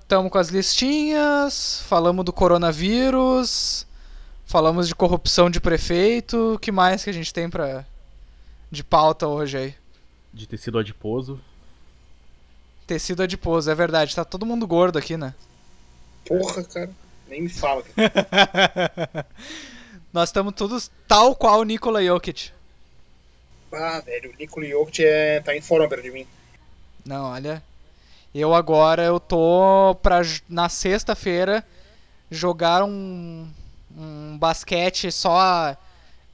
Estamos com as listinhas, falamos do coronavírus, falamos de corrupção de prefeito. O que mais que a gente tem pra, de pauta hoje aí? De tecido adiposo. Tecido adiposo, é verdade. Tá todo mundo gordo aqui, né? Porra, cara. Nem me fala. Nós estamos todos tal qual o Nikola Jokic. Ah, velho, o Nikola Jokic é... tá em forma perto de mim. Não, olha. Eu agora eu tô pra na sexta-feira jogar um, um basquete só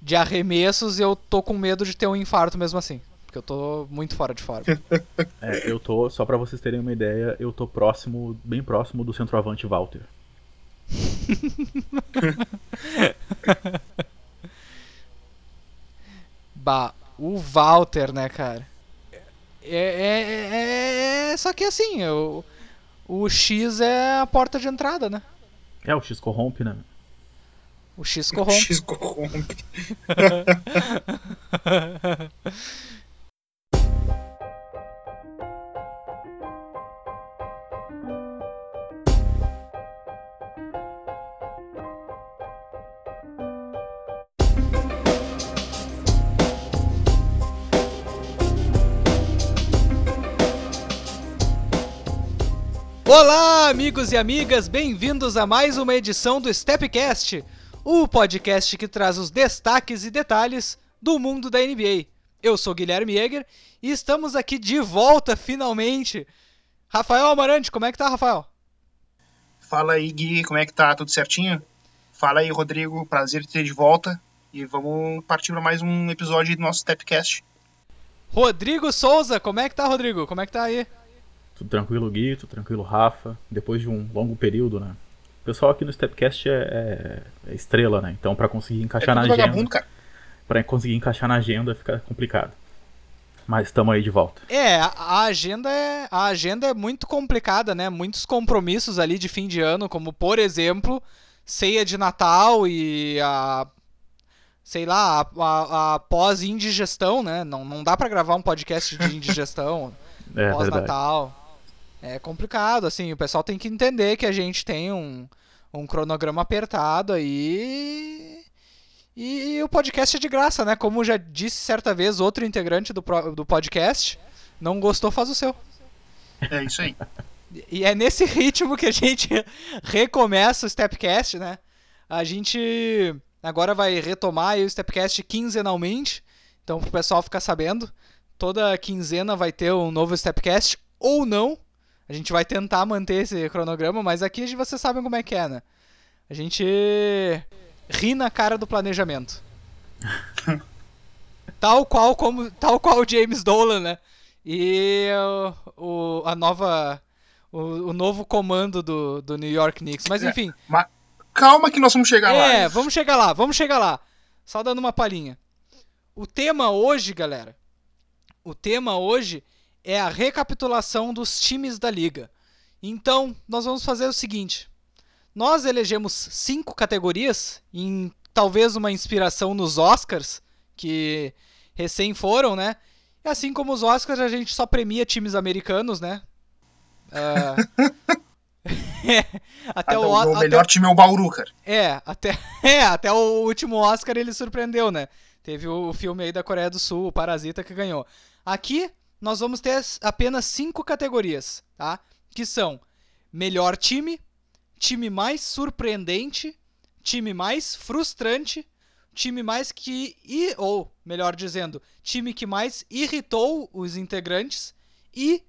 de arremessos e eu tô com medo de ter um infarto mesmo assim. Porque eu tô muito fora de forma. É, eu tô, só pra vocês terem uma ideia, eu tô próximo, bem próximo do centroavante Walter. bah, o Walter, né, cara? É, é, é, é, só que assim, o, o X é a porta de entrada, né? É, o X corrompe, né? O X corrompe. O X corrompe. Olá, amigos e amigas, bem-vindos a mais uma edição do Stepcast, o podcast que traz os destaques e detalhes do mundo da NBA. Eu sou Guilherme Jäger e estamos aqui de volta finalmente. Rafael Amarante, como é que tá, Rafael? Fala aí, Gui, como é que tá? Tudo certinho? Fala aí, Rodrigo, prazer ter de volta e vamos partir para mais um episódio do nosso Stepcast. Rodrigo Souza, como é que tá, Rodrigo? Como é que tá aí? Tudo tranquilo, Gui, tudo tranquilo, Rafa. Depois de um longo período, né? O pessoal aqui no Stepcast é, é, é estrela, né? Então, para conseguir encaixar é na agenda. Para conseguir encaixar na agenda fica complicado. Mas estamos aí de volta. É, a agenda é, a agenda é muito complicada, né? Muitos compromissos ali de fim de ano, como por exemplo, ceia de Natal e a sei lá, a, a, a pós-indigestão, né? Não, não dá para gravar um podcast de indigestão é, pós-Natal é complicado, assim, o pessoal tem que entender que a gente tem um, um cronograma apertado aí. E, e, o podcast é de graça, né? Como já disse certa vez outro integrante do, do podcast, não gostou, faz o seu. É isso aí. E é nesse ritmo que a gente recomeça o Stepcast, né? A gente agora vai retomar o Stepcast quinzenalmente, então pro pessoal ficar sabendo, toda quinzena vai ter um novo Stepcast ou não, a gente vai tentar manter esse cronograma, mas aqui vocês sabem como é que é, né? A gente ri na cara do planejamento. tal qual como tal qual o James Dolan, né? E o, o a nova o, o, novo comando do, do New York Knicks. Mas é, enfim. É, mas calma que nós vamos chegar é, lá. É, vamos chegar lá, vamos chegar lá. Só dando uma palhinha. O tema hoje, galera. O tema hoje é a recapitulação dos times da liga. Então, nós vamos fazer o seguinte: nós elegemos cinco categorias, em talvez uma inspiração nos Oscars, que recém foram, né? E assim como os Oscars, a gente só premia times americanos, né? Uh... até o, o melhor até... time é o Bauru, cara. É, até, é, até o último Oscar ele surpreendeu, né? Teve o filme aí da Coreia do Sul, o Parasita, que ganhou. Aqui nós vamos ter apenas cinco categorias, tá? Que são melhor time, time mais surpreendente, time mais frustrante, time mais que ou melhor dizendo, time que mais irritou os integrantes e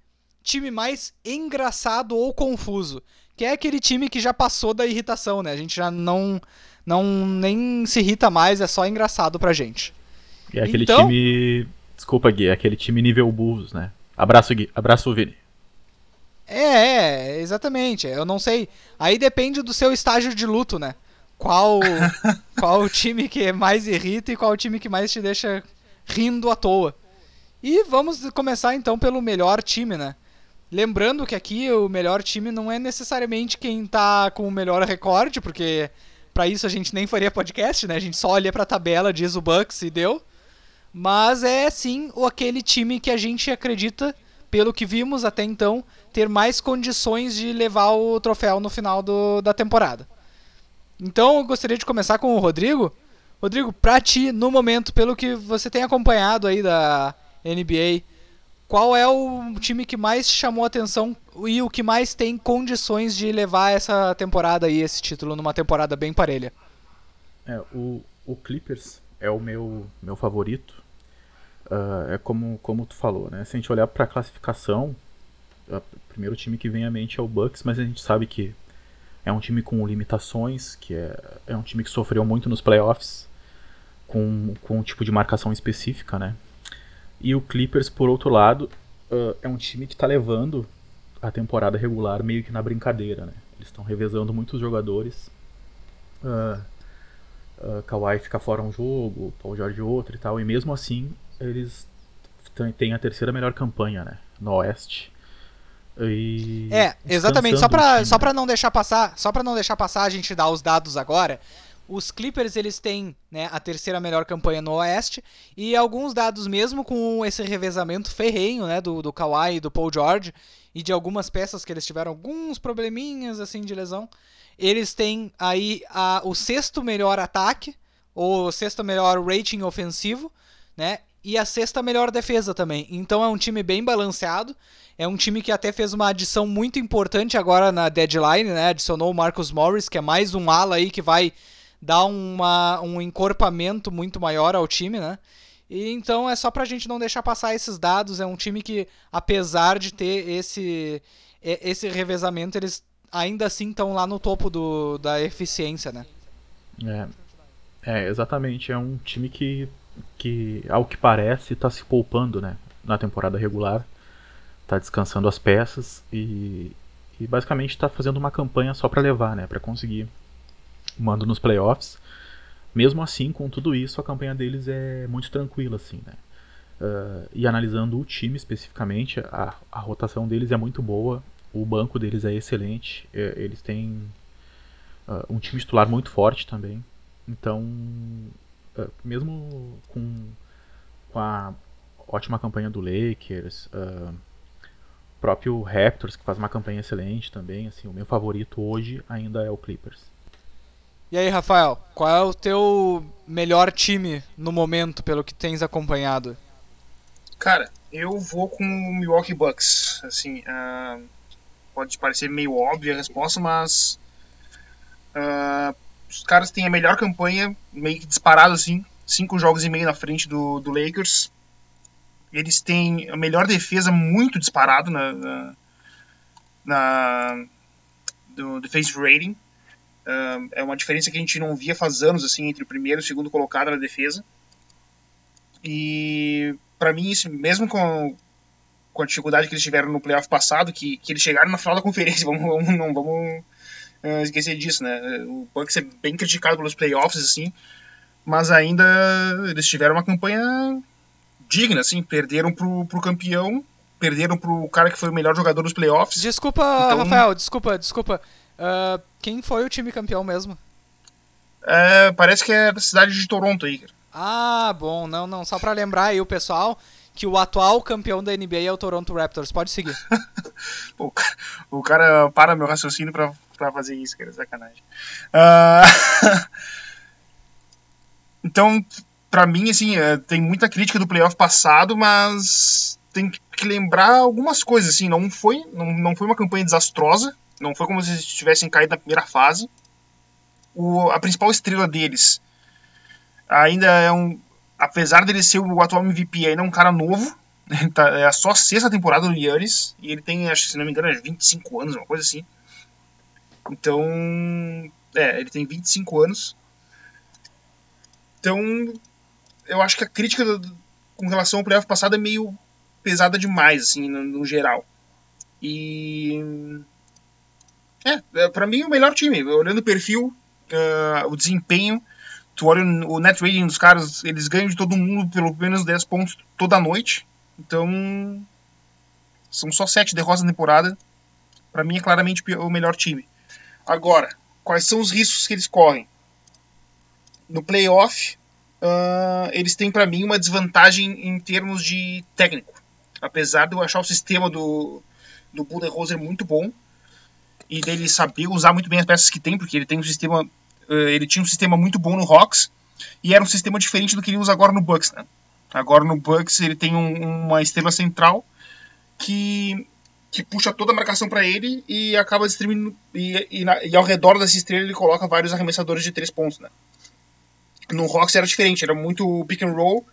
time mais engraçado ou confuso, que é aquele time que já passou da irritação, né? A gente já não não nem se irrita mais, é só engraçado pra gente. É aquele então, time Desculpa, Gui, é aquele time nível Bulls, né? Abraço, Gui. Abraço, Vini. É, é, exatamente. Eu não sei. Aí depende do seu estágio de luto, né? Qual qual o time que mais irrita e qual o time que mais te deixa rindo à toa. E vamos começar então pelo melhor time, né? Lembrando que aqui o melhor time não é necessariamente quem tá com o melhor recorde, porque para isso a gente nem faria podcast, né? A gente só olha pra tabela, diz o Bucks e deu. Mas é sim aquele time que a gente acredita pelo que vimos até então, ter mais condições de levar o troféu no final do, da temporada. Então eu gostaria de começar com o Rodrigo. Rodrigo, pra ti, no momento, pelo que você tem acompanhado aí da NBA, qual é o time que mais chamou atenção e o que mais tem condições de levar essa temporada aí, esse título, numa temporada bem parelha? É, o, o Clippers é o meu, meu favorito. Uh, é como, como tu falou, né? Se a gente olhar para a classificação, o primeiro time que vem à mente é o Bucks, mas a gente sabe que é um time com limitações, que é, é um time que sofreu muito nos playoffs, com, com um tipo de marcação específica, né? E o Clippers, por outro lado, uh, é um time que está levando a temporada regular meio que na brincadeira, né? Eles estão revezando muitos jogadores. Uh, uh, Kawhi fica fora um jogo, Paul George outro e tal, e mesmo assim eles têm a terceira melhor campanha, né? No Oeste. E é, exatamente. Só para só para não deixar passar, só para não deixar passar, a gente dá os dados agora. Os Clippers eles têm né, a terceira melhor campanha no Oeste e alguns dados mesmo com esse revezamento ferrenho né, do, do Kawhi e do Paul George e de algumas peças que eles tiveram alguns probleminhas assim de lesão. Eles têm aí a, o sexto melhor ataque, ou o sexto melhor rating ofensivo, né? E a sexta melhor defesa também. Então é um time bem balanceado. É um time que até fez uma adição muito importante agora na deadline, né? Adicionou o Marcus Morris, que é mais um ala aí que vai dá uma, um encorpamento muito maior ao time, né? E então é só pra gente não deixar passar esses dados. É um time que, apesar de ter esse, esse revezamento, eles ainda assim estão lá no topo do, da eficiência, né? É, é, exatamente. É um time que, que ao que parece, está se poupando, né? Na temporada regular. Está descansando as peças e, e basicamente está fazendo uma campanha só para levar, né? Para conseguir mando nos playoffs. Mesmo assim, com tudo isso, a campanha deles é muito tranquila, assim, né? Uh, e analisando o time especificamente, a, a rotação deles é muito boa, o banco deles é excelente, é, eles têm uh, um time titular muito forte também. Então, uh, mesmo com, com a ótima campanha do Lakers, uh, próprio Raptors que faz uma campanha excelente também, assim, o meu favorito hoje ainda é o Clippers. E aí, Rafael, qual é o teu melhor time no momento, pelo que tens acompanhado? Cara, eu vou com o Milwaukee Bucks. Assim, uh, pode parecer meio óbvia a resposta, mas uh, os caras têm a melhor campanha, meio que disparado assim, cinco jogos e meio na frente do, do Lakers. Eles têm a melhor defesa, muito disparado na, na, na do defensive rating. Uh, é uma diferença que a gente não via faz anos assim entre o primeiro e o segundo colocado na defesa. E para mim isso, mesmo com, com a dificuldade que eles tiveram no playoff passado, que, que eles chegaram na final da conferência, vamos, vamos não vamos uh, esquecer disso, né? O Bucks é bem criticado pelos playoffs assim, mas ainda eles tiveram uma campanha digna, assim, perderam pro, pro campeão, perderam pro cara que foi o melhor jogador dos playoffs. Desculpa, então... Rafael, desculpa, desculpa. Uh, quem foi o time campeão mesmo? É, parece que é da cidade de Toronto aí, cara. Ah, bom, não, não. Só pra lembrar aí o pessoal que o atual campeão da NBA é o Toronto Raptors. Pode seguir. o, cara, o cara para meu raciocínio pra, pra fazer isso, cara. Sacanagem. Uh... então, pra mim, assim, é, tem muita crítica do playoff passado, mas tem que lembrar algumas coisas, assim. Não foi, não, não foi uma campanha desastrosa. Não foi como se eles tivessem caído na primeira fase. O, a principal estrela deles ainda é um. Apesar dele ser o atual MVP, ainda é um cara novo. Tá, é a só sexta temporada do Yannis. E ele tem, acho, se não me engano, 25 anos, uma coisa assim. Então. É, ele tem 25 anos. Então. Eu acho que a crítica do, com relação ao playoff passado é meio pesada demais, assim, no, no geral. E é, é para mim o melhor time. Olhando o perfil, uh, o desempenho, tu olha o net rating dos caras, eles ganham de todo mundo pelo menos 10 pontos toda noite. Então, são só 7 derrotas na temporada. Para mim é claramente o melhor time. Agora, quais são os riscos que eles correm? No playoff, uh, eles têm para mim uma desvantagem em termos de técnico. apesar de eu achar o sistema do, do Budenholzer muito bom e dele saber usar muito bem as peças que tem, porque ele tem um sistema, ele tinha um sistema muito bom no Hawks e era um sistema diferente do que ele usa agora no Bucks, né? Agora no Bucks ele tem um, uma estrela central que que puxa toda a marcação para ele e acaba distribuindo e, e, na, e, ao redor dessa estrela ele coloca vários arremessadores de três pontos, né? No Hawks era diferente, era muito pick and roll,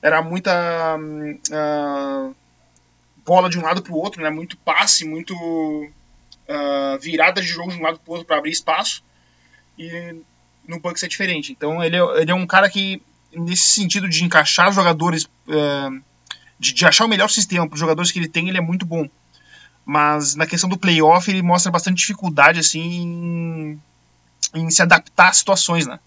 era muita uh, bola de um lado para o outro, né? Muito passe, muito uh, virada de jogo de um lado para outro para abrir espaço. E no Bucks é diferente. Então ele, é, ele é um cara que nesse sentido de encaixar jogadores, uh, de, de achar o melhor sistema para os jogadores que ele tem, ele é muito bom mas na questão do playoff ele mostra bastante dificuldade assim em, em se adaptar às situações, né?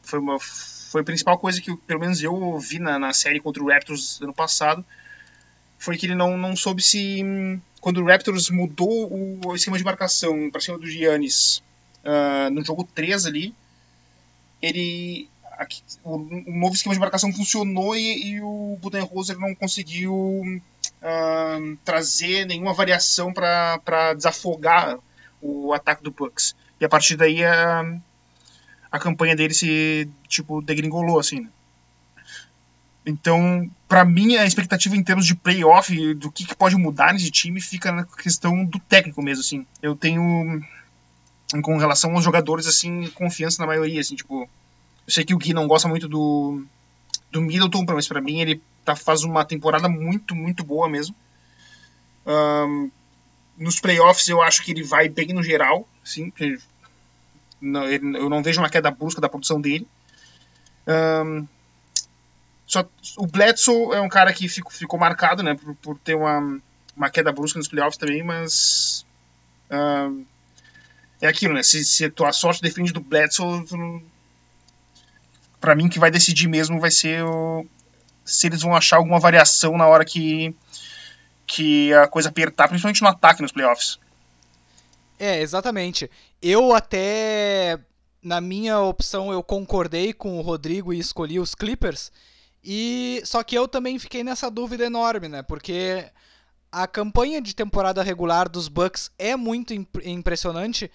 Foi, uma, foi a principal coisa que pelo menos eu vi na, na série contra o Raptors ano passado, foi que ele não, não soube se quando o Raptors mudou o, esquema de marcação para cima do Giannis uh, no jogo 3 ali, ele aqui, o, o, novo esquema de marcação funcionou e, e o Budenholzer não conseguiu uh, trazer nenhuma variação para desafogar o ataque do Bucks. E a partir daí a, a campanha dele se tipo degringolou assim. Né? Então, para mim, a expectativa em termos de playoff, do que, que, pode mudar nesse time, fica na questão do técnico mesmo, assim. Eu tenho, com relação aos jogadores, assim, confiança na maioria, assim, tipo... Eu sei que o Gui não gosta muito do, do Middleton, mas para mim ele tá, faz uma temporada muito, muito boa mesmo. Um, nos playoffs eu acho que ele vai bem no geral, sim, eu não vejo uma queda brusca da produção dele. Um, só, o Bledsoe é um cara que fico, ficou marcado, né, por, por, ter uma, uma queda brusca nos playoffs também, mas um, é aquilo, né, se, se a tua sorte defende do Bledsoe, para mim que vai decidir mesmo vai ser o, se eles vão achar alguma variação na hora que, que a coisa apertar, principalmente no ataque nos playoffs. É, exatamente. Eu até, na minha opção, eu concordei com o Rodrigo e escolhi os Clippers. E só que eu também fiquei nessa dúvida enorme, né? Porque a campanha de temporada regular dos Bucks é muito imp impressionante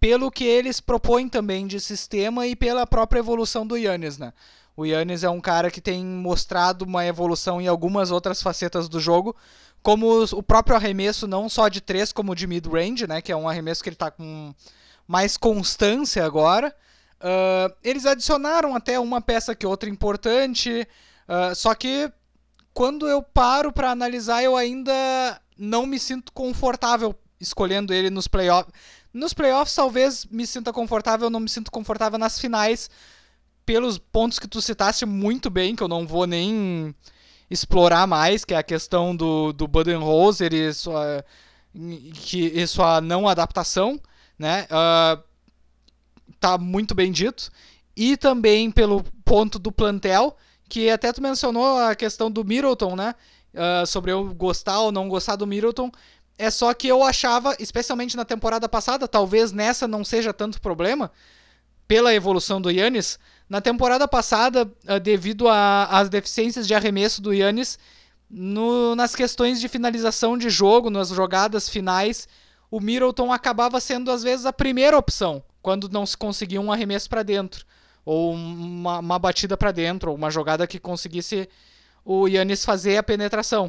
pelo que eles propõem também de sistema e pela própria evolução do Yannis, né? O Yannis é um cara que tem mostrado uma evolução em algumas outras facetas do jogo, como o próprio arremesso, não só de 3, como de mid-range, né, que é um arremesso que ele está com mais constância agora. Uh, eles adicionaram até uma peça que outra importante, uh, só que quando eu paro para analisar, eu ainda não me sinto confortável escolhendo ele nos playoffs. Nos playoffs, talvez me sinta confortável, não me sinto confortável nas finais, pelos pontos que tu citaste muito bem, que eu não vou nem explorar mais, que é a questão do, do Budenholzer e sua, que, e sua não adaptação, né? Uh, tá muito bem dito. E também pelo ponto do plantel, que até tu mencionou a questão do Middleton, né? Uh, sobre eu gostar ou não gostar do Middleton. É só que eu achava, especialmente na temporada passada, talvez nessa não seja tanto problema, pela evolução do Yannis, na temporada passada, ah, devido às deficiências de arremesso do Yannis, no, nas questões de finalização de jogo, nas jogadas finais, o Middleton acabava sendo às vezes a primeira opção, quando não se conseguia um arremesso para dentro, ou uma, uma batida para dentro, ou uma jogada que conseguisse o Yannis fazer a penetração.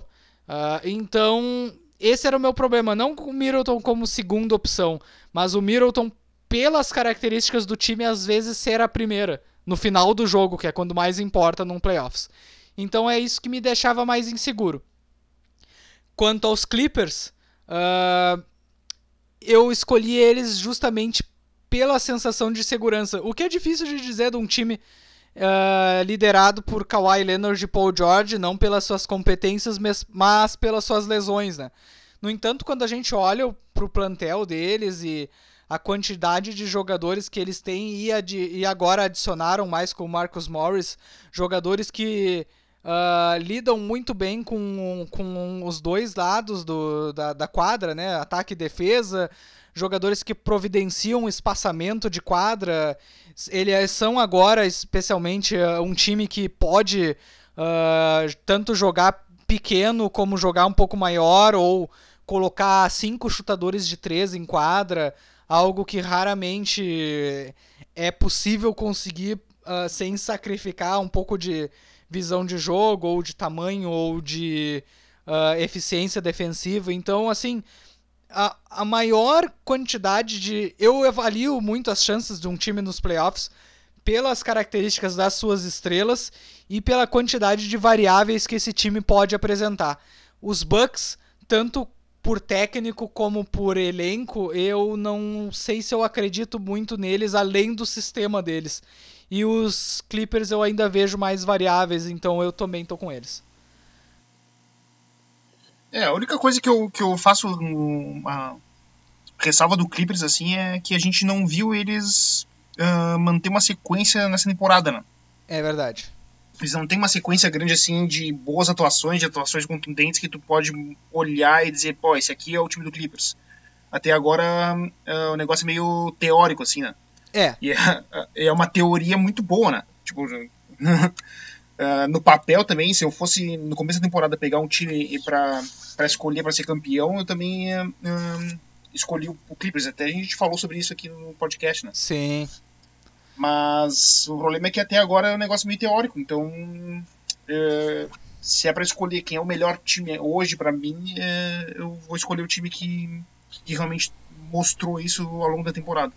Uh, então, esse era o meu problema, não com o Middleton como segunda opção, mas o Middleton, pelas características do time, às vezes ser a primeira no final do jogo, que é quando mais importa num playoffs. Então é isso que me deixava mais inseguro. Quanto aos Clippers, uh, eu escolhi eles justamente pela sensação de segurança. O que é difícil de dizer de um time uh, liderado por Kawhi Leonard e Paul George, não pelas suas competências, mas pelas suas lesões. Né? No entanto, quando a gente olha para o plantel deles e a quantidade de jogadores que eles têm e, e agora adicionaram mais com o Marcus Morris, jogadores que uh, lidam muito bem com, com os dois lados do, da, da quadra, né? ataque e defesa, jogadores que providenciam espaçamento de quadra. Eles são agora, especialmente, uh, um time que pode uh, tanto jogar pequeno como jogar um pouco maior ou colocar cinco chutadores de três em quadra, algo que raramente é possível conseguir uh, sem sacrificar um pouco de visão de jogo ou de tamanho ou de uh, eficiência defensiva. Então, assim, a, a maior quantidade de. Eu avalio muito as chances de um time nos playoffs pelas características das suas estrelas e pela quantidade de variáveis que esse time pode apresentar. Os Bucks, tanto por técnico como por elenco, eu não sei se eu acredito muito neles além do sistema deles. E os Clippers eu ainda vejo mais variáveis, então eu também tô com eles. É, a única coisa que eu, que eu faço uma ressalva do Clippers assim é que a gente não viu eles uh, manter uma sequência nessa temporada, né? É verdade. Eles não têm uma sequência grande assim de boas atuações, de atuações contundentes que tu pode olhar e dizer, pô, esse aqui é o time do Clippers. Até agora uh, o negócio é meio teórico, assim, né? É. E é, é uma teoria muito boa, né? Tipo, uh, no papel também, se eu fosse no começo da temporada pegar um time para escolher para ser campeão, eu também uh, escolhi o, Clippers. Até a gente falou sobre isso aqui no podcast, né? Sim. Mas o problema é que até agora é um negócio meio teórico. Então, uh, se é para escolher quem é o melhor time hoje para mim, eu vou escolher o time que, que realmente mostrou isso ao longo da temporada.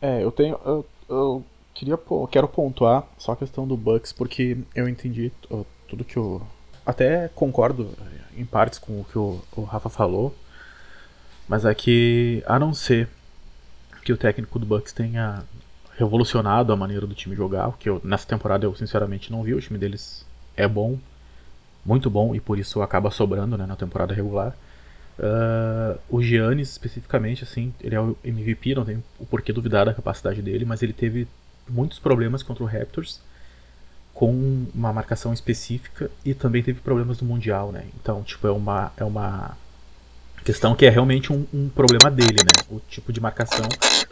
É, eu tenho. Eu, eu queria quero pontuar só a questão do Bucks, porque eu entendi tudo que eu. Até concordo em partes com o que o, o Rafa falou. Mas é que, a não ser que o técnico do Bucks tenha revolucionado a maneira do time jogar, que eu, nessa temporada eu sinceramente não vi, o time deles é bom, muito bom, e por isso acaba sobrando né, na temporada regular. Uh, o Giannis, especificamente, assim, ele é o MVP, não tem o porquê duvidar da capacidade dele, mas ele teve muitos problemas contra o Raptors com uma marcação específica e também teve problemas no Mundial, né? Então, tipo, é uma, é uma questão que é realmente um, um problema dele, né? O tipo de marcação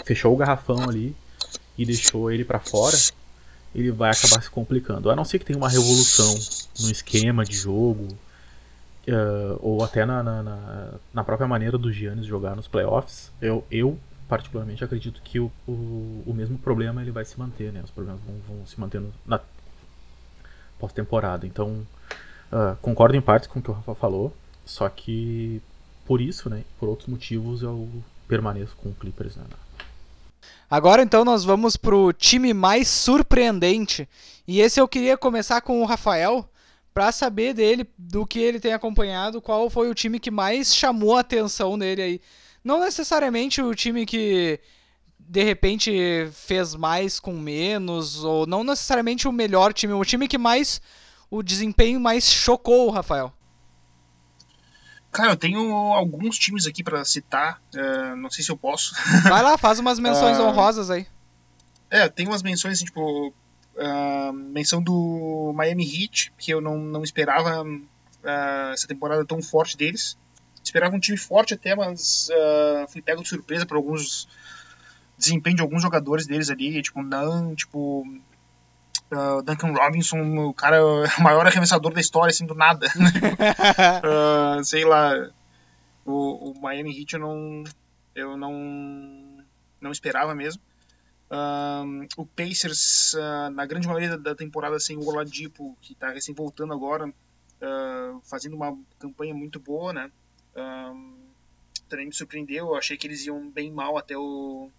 fechou o garrafão ali e deixou ele para fora, ele vai acabar se complicando. A não ser que tenha uma revolução no esquema de jogo, uh, ou até na, na, na, própria maneira do Giannis jogar nos playoffs, eu, eu particularmente acredito que o, o, o, mesmo problema ele vai se manter, né? Os problemas vão, vão se mantendo na pós-temporada. Então, uh, concordo em partes com o que o Rafa falou, só que por isso, né, por outros motivos, eu permaneço com o Clippers. Né? Agora então nós vamos pro time mais surpreendente. E esse eu queria começar com o Rafael, para saber dele, do que ele tem acompanhado, qual foi o time que mais chamou a atenção dele aí. Não necessariamente o time que de repente fez mais com menos, ou não necessariamente o melhor time, o time que mais o desempenho mais chocou o Rafael. Cara, eu tenho alguns times aqui para citar, uh, não sei se eu posso. Vai lá, faz umas menções uh, honrosas aí. É, tem umas menções, assim, tipo, Uh, menção do Miami Heat, que eu não, não esperava uh, essa temporada tão forte deles. Esperava um time forte até, mas uh, fui pego de surpresa por alguns desempenho de alguns jogadores deles ali, tipo Nan, tipo uh, Duncan Robinson, o cara o maior arremessador da história, assim, do nada. uh, sei lá, o, o, Miami Heat eu não, eu não, não esperava mesmo. Um, o Pacers, uh, na grande maioria da, temporada, sem o Oladipo, que está recém voltando agora, uh, fazendo uma campanha muito boa, né? Um, também me surpreendeu, eu achei que eles iam bem mal até o,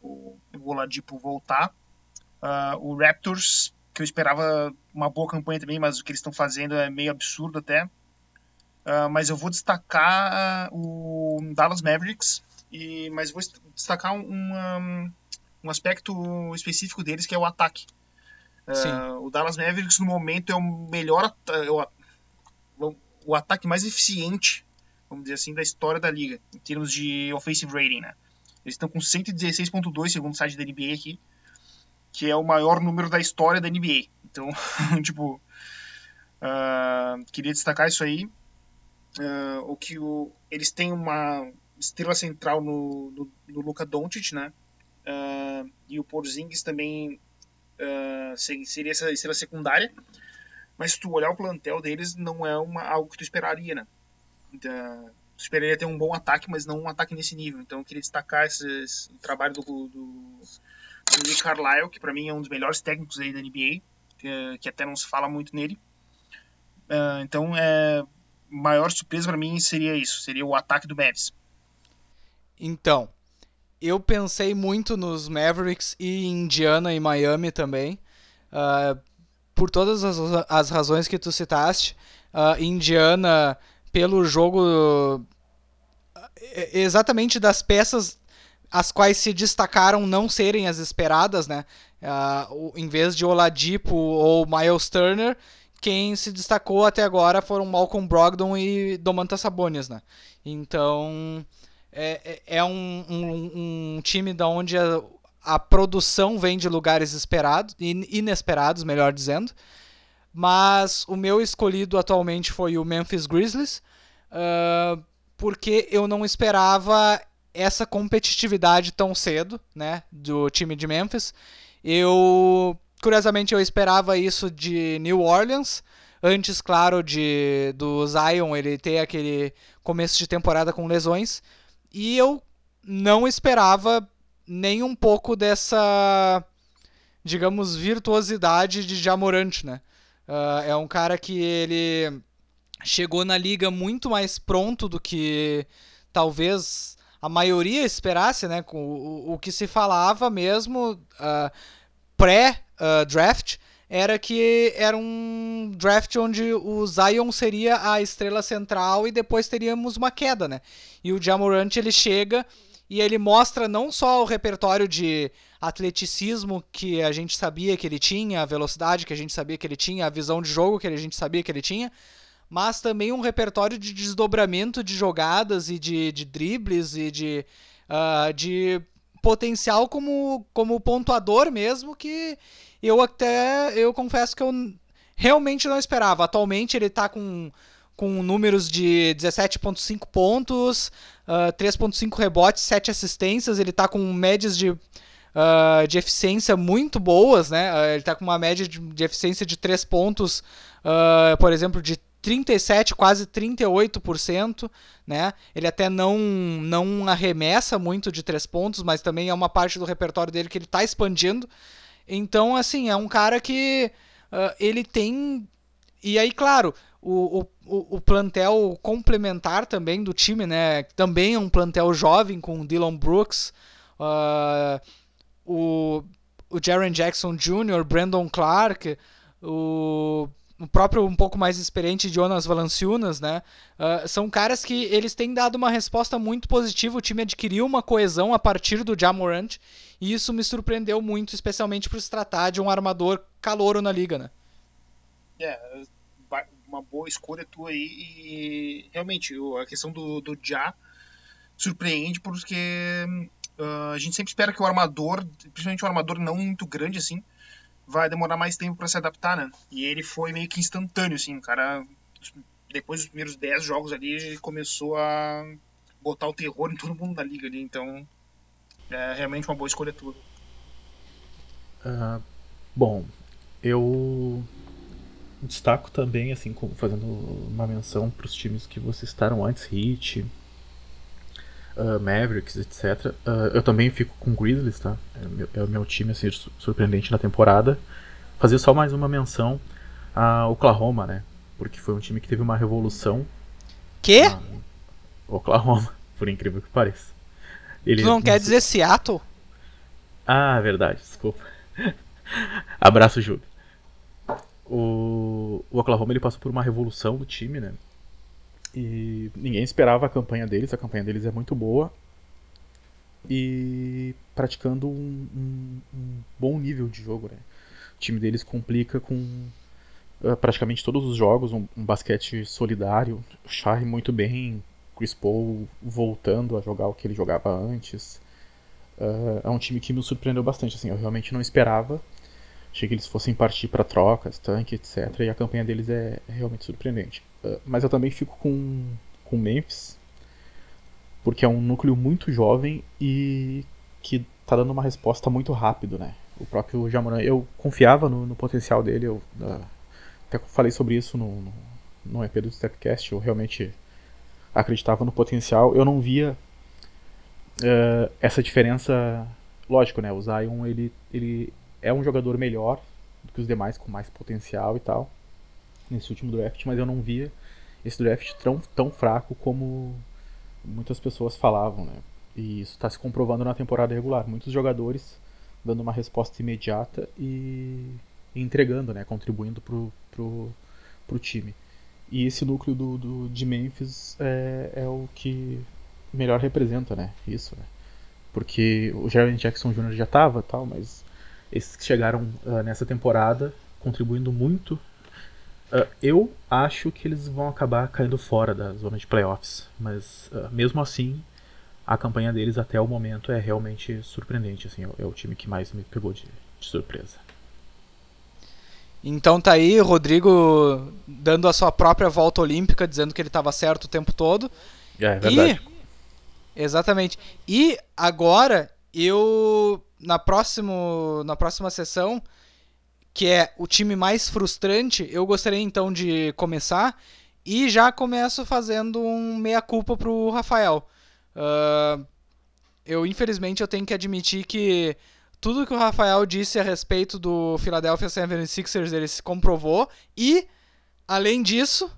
o, o Oladipo voltar. Uh, o Raptors, que eu esperava uma boa campanha também, mas o que eles estão fazendo é meio absurdo até. mas eu vou destacar o Dallas Mavericks, e, mas vou destacar um, um aspecto específico deles que é o ataque. Uh, o Dallas Mavericks no momento é o melhor é o, o ataque mais eficiente, vamos dizer assim, da história da liga em termos de offensive rating, né? Eles estão com 116.2 segundo o site da NBA aqui, que é o maior número da história da NBA. Então, tipo, uh, queria destacar isso aí. Uh, o que o, eles têm uma estrela central no, no, no Luka Doncic, né? Uh, e o Porzingis também seria essa estrela secundária. Mas se tu olhar o plantel deles, não é uma, algo que tu esperaria, né? Tu esperaria ter um bom ataque, mas não um ataque nesse nível. Então eu queria destacar esse, esse trabalho do, do, do Carlisle, que para mim é um dos melhores técnicos aí da NBA, que, que até não se fala muito nele. Uh, então, é, maior surpresa para mim seria isso, seria o ataque do Mavs. Então, eu pensei muito nos Mavericks e Indiana e Miami também. Uh, por todas as, as, razões que tu citaste. Uh, Indiana, pelo jogo. Exatamente das peças as quais se destacaram não serem as esperadas, né? Uh, em vez de Oladipo ou Miles Turner, quem se destacou até agora foram Malcolm Brogdon e Domantas Sabonis, né? Então é, é, é um, um, um, time da onde a, a, produção vem de lugares esperados, inesperados, melhor dizendo. Mas o meu escolhido atualmente foi o Memphis Grizzlies, uh, porque eu não esperava essa competitividade tão cedo, né, do time de Memphis. Eu curiosamente eu esperava isso de New Orleans, antes claro de do Zion ele ter aquele começo de temporada com lesões, e eu não esperava nem um pouco dessa digamos virtuosidade de Jamorant, né? Uh, é um cara que ele chegou na liga muito mais pronto do que talvez a maioria esperasse, né? Com o, o que se falava mesmo uh, pré-draft uh, era que era um draft onde o Zion seria a estrela central e depois teríamos uma queda, né? E o Jamorant ele chega e ele mostra não só o repertório de atleticismo que a gente sabia que ele tinha, a velocidade que a gente sabia que ele tinha, a visão de jogo que a gente sabia que ele tinha, mas também um repertório de desdobramento de jogadas e de, de dribles e de, uh, de potencial como, como pontuador mesmo que eu até eu confesso que eu realmente não esperava. Atualmente ele está com, com números de 17.5 pontos, uh, ah, 3.5 rebotes, 7 assistências, ele está com médias de Uh, de eficiência muito boas, né? Uh, ele está com uma média de, de, eficiência de 3 pontos, uh, por exemplo, de 37, quase 38%, né? Ele até não não arremessa muito de três pontos, mas também é uma parte do repertório dele que ele está expandindo. Então, assim, é um cara que uh, ele tem e aí, claro, o, o, o plantel complementar também do time, né? Também é um plantel jovem com Dylan Brooks, uh, o, o Jaren Jackson Jr., Brandon Clark, o o próprio um pouco mais experiente Jonas Valanciunas, né? Uh, são caras que eles têm dado uma resposta muito positiva. O time adquiriu uma coesão a partir do Jamorant e isso me surpreendeu muito, especialmente por se tratar de um armador calouro na liga, né? É, uma boa escolha tua aí e realmente a questão do, do Ja surpreende porque uh, a gente sempre espera que o armador, principalmente um armador não muito grande assim, vai demorar mais tempo para se adaptar, né? E ele foi meio que instantâneo, assim, o cara, depois dos primeiros 10 jogos ali, ele começou a botar o terror em todo mundo da liga ali, então é realmente uma boa escolha tua. Uh, bom, eu destaco também, assim, fazendo uma menção para os times que vocês citaram antes, Heat, uh, Mavericks, etc. Uh, ah, eu também fico com Grizzlies, tá? É o meu, é meu time assim, surpreendente na temporada. Fazer só mais uma menção a Oklahoma, né? Porque foi um time que teve uma revolução. Que? Oklahoma, por incrível que pareça. Ele, tu não quer dizer Seattle? Ah, verdade, desculpa. Abraço, Júlio. O, o Oklahoma ele passou por uma revolução do time, né? E ninguém esperava a campanha deles, a campanha deles é muito boa. E praticando um, um, um bom nível de jogo, né? O time deles complica com uh, praticamente todos os jogos, um, um basquete solidário, Shai muito bem, Chris Paul voltando a jogar o que ele jogava antes. Uh, é um time que me surpreendeu bastante, assim, eu realmente não esperava. Achei que eles fossem partir para trocas, tanque, etc. E a campanha deles é realmente surpreendente. Uh, mas eu também fico com, com Memphis, porque é um núcleo muito jovem e que tá dando uma resposta muito rápido, né? O próprio Jamoran, eu confiava no, no potencial dele, eu, uh, até falei sobre isso no, no, no EP do Stepcast, eu realmente acreditava no potencial. Eu não via uh, essa diferença. Lógico, né? O Zion ele, ele é um jogador melhor do que os demais, com mais potencial e tal, nesse último draft, mas eu não via esse draft tão, tão fraco como muitas pessoas falavam, né? E isso está se comprovando na temporada regular. Muitos jogadores dando uma resposta imediata e, entregando, né? Contribuindo pro, pro, pro time. E esse núcleo do, do, de Memphis é, é o que melhor representa, né? Isso, né? Porque o Jeremy Jackson Jr. já estava tal, mas esses que chegaram uh, nessa temporada contribuindo muito. Uh, eu acho que eles vão acabar caindo fora da zona de playoffs, mas uh, mesmo assim a campanha deles até o momento é realmente surpreendente. Assim, é, é o time que mais me pegou de, de surpresa. Então tá aí, Rodrigo dando a sua própria volta olímpica, dizendo que ele estava certo o tempo todo. É, é verdade. E, exatamente. E agora eu na próximo na próxima sessão, que é o time mais frustrante, eu gostaria então de começar e já começo fazendo um meia culpa pro Rafael. Uh, eu, infelizmente, eu tenho que admitir que tudo que o Rafael disse a respeito do Philadelphia 76ers ele se comprovou e, além disso,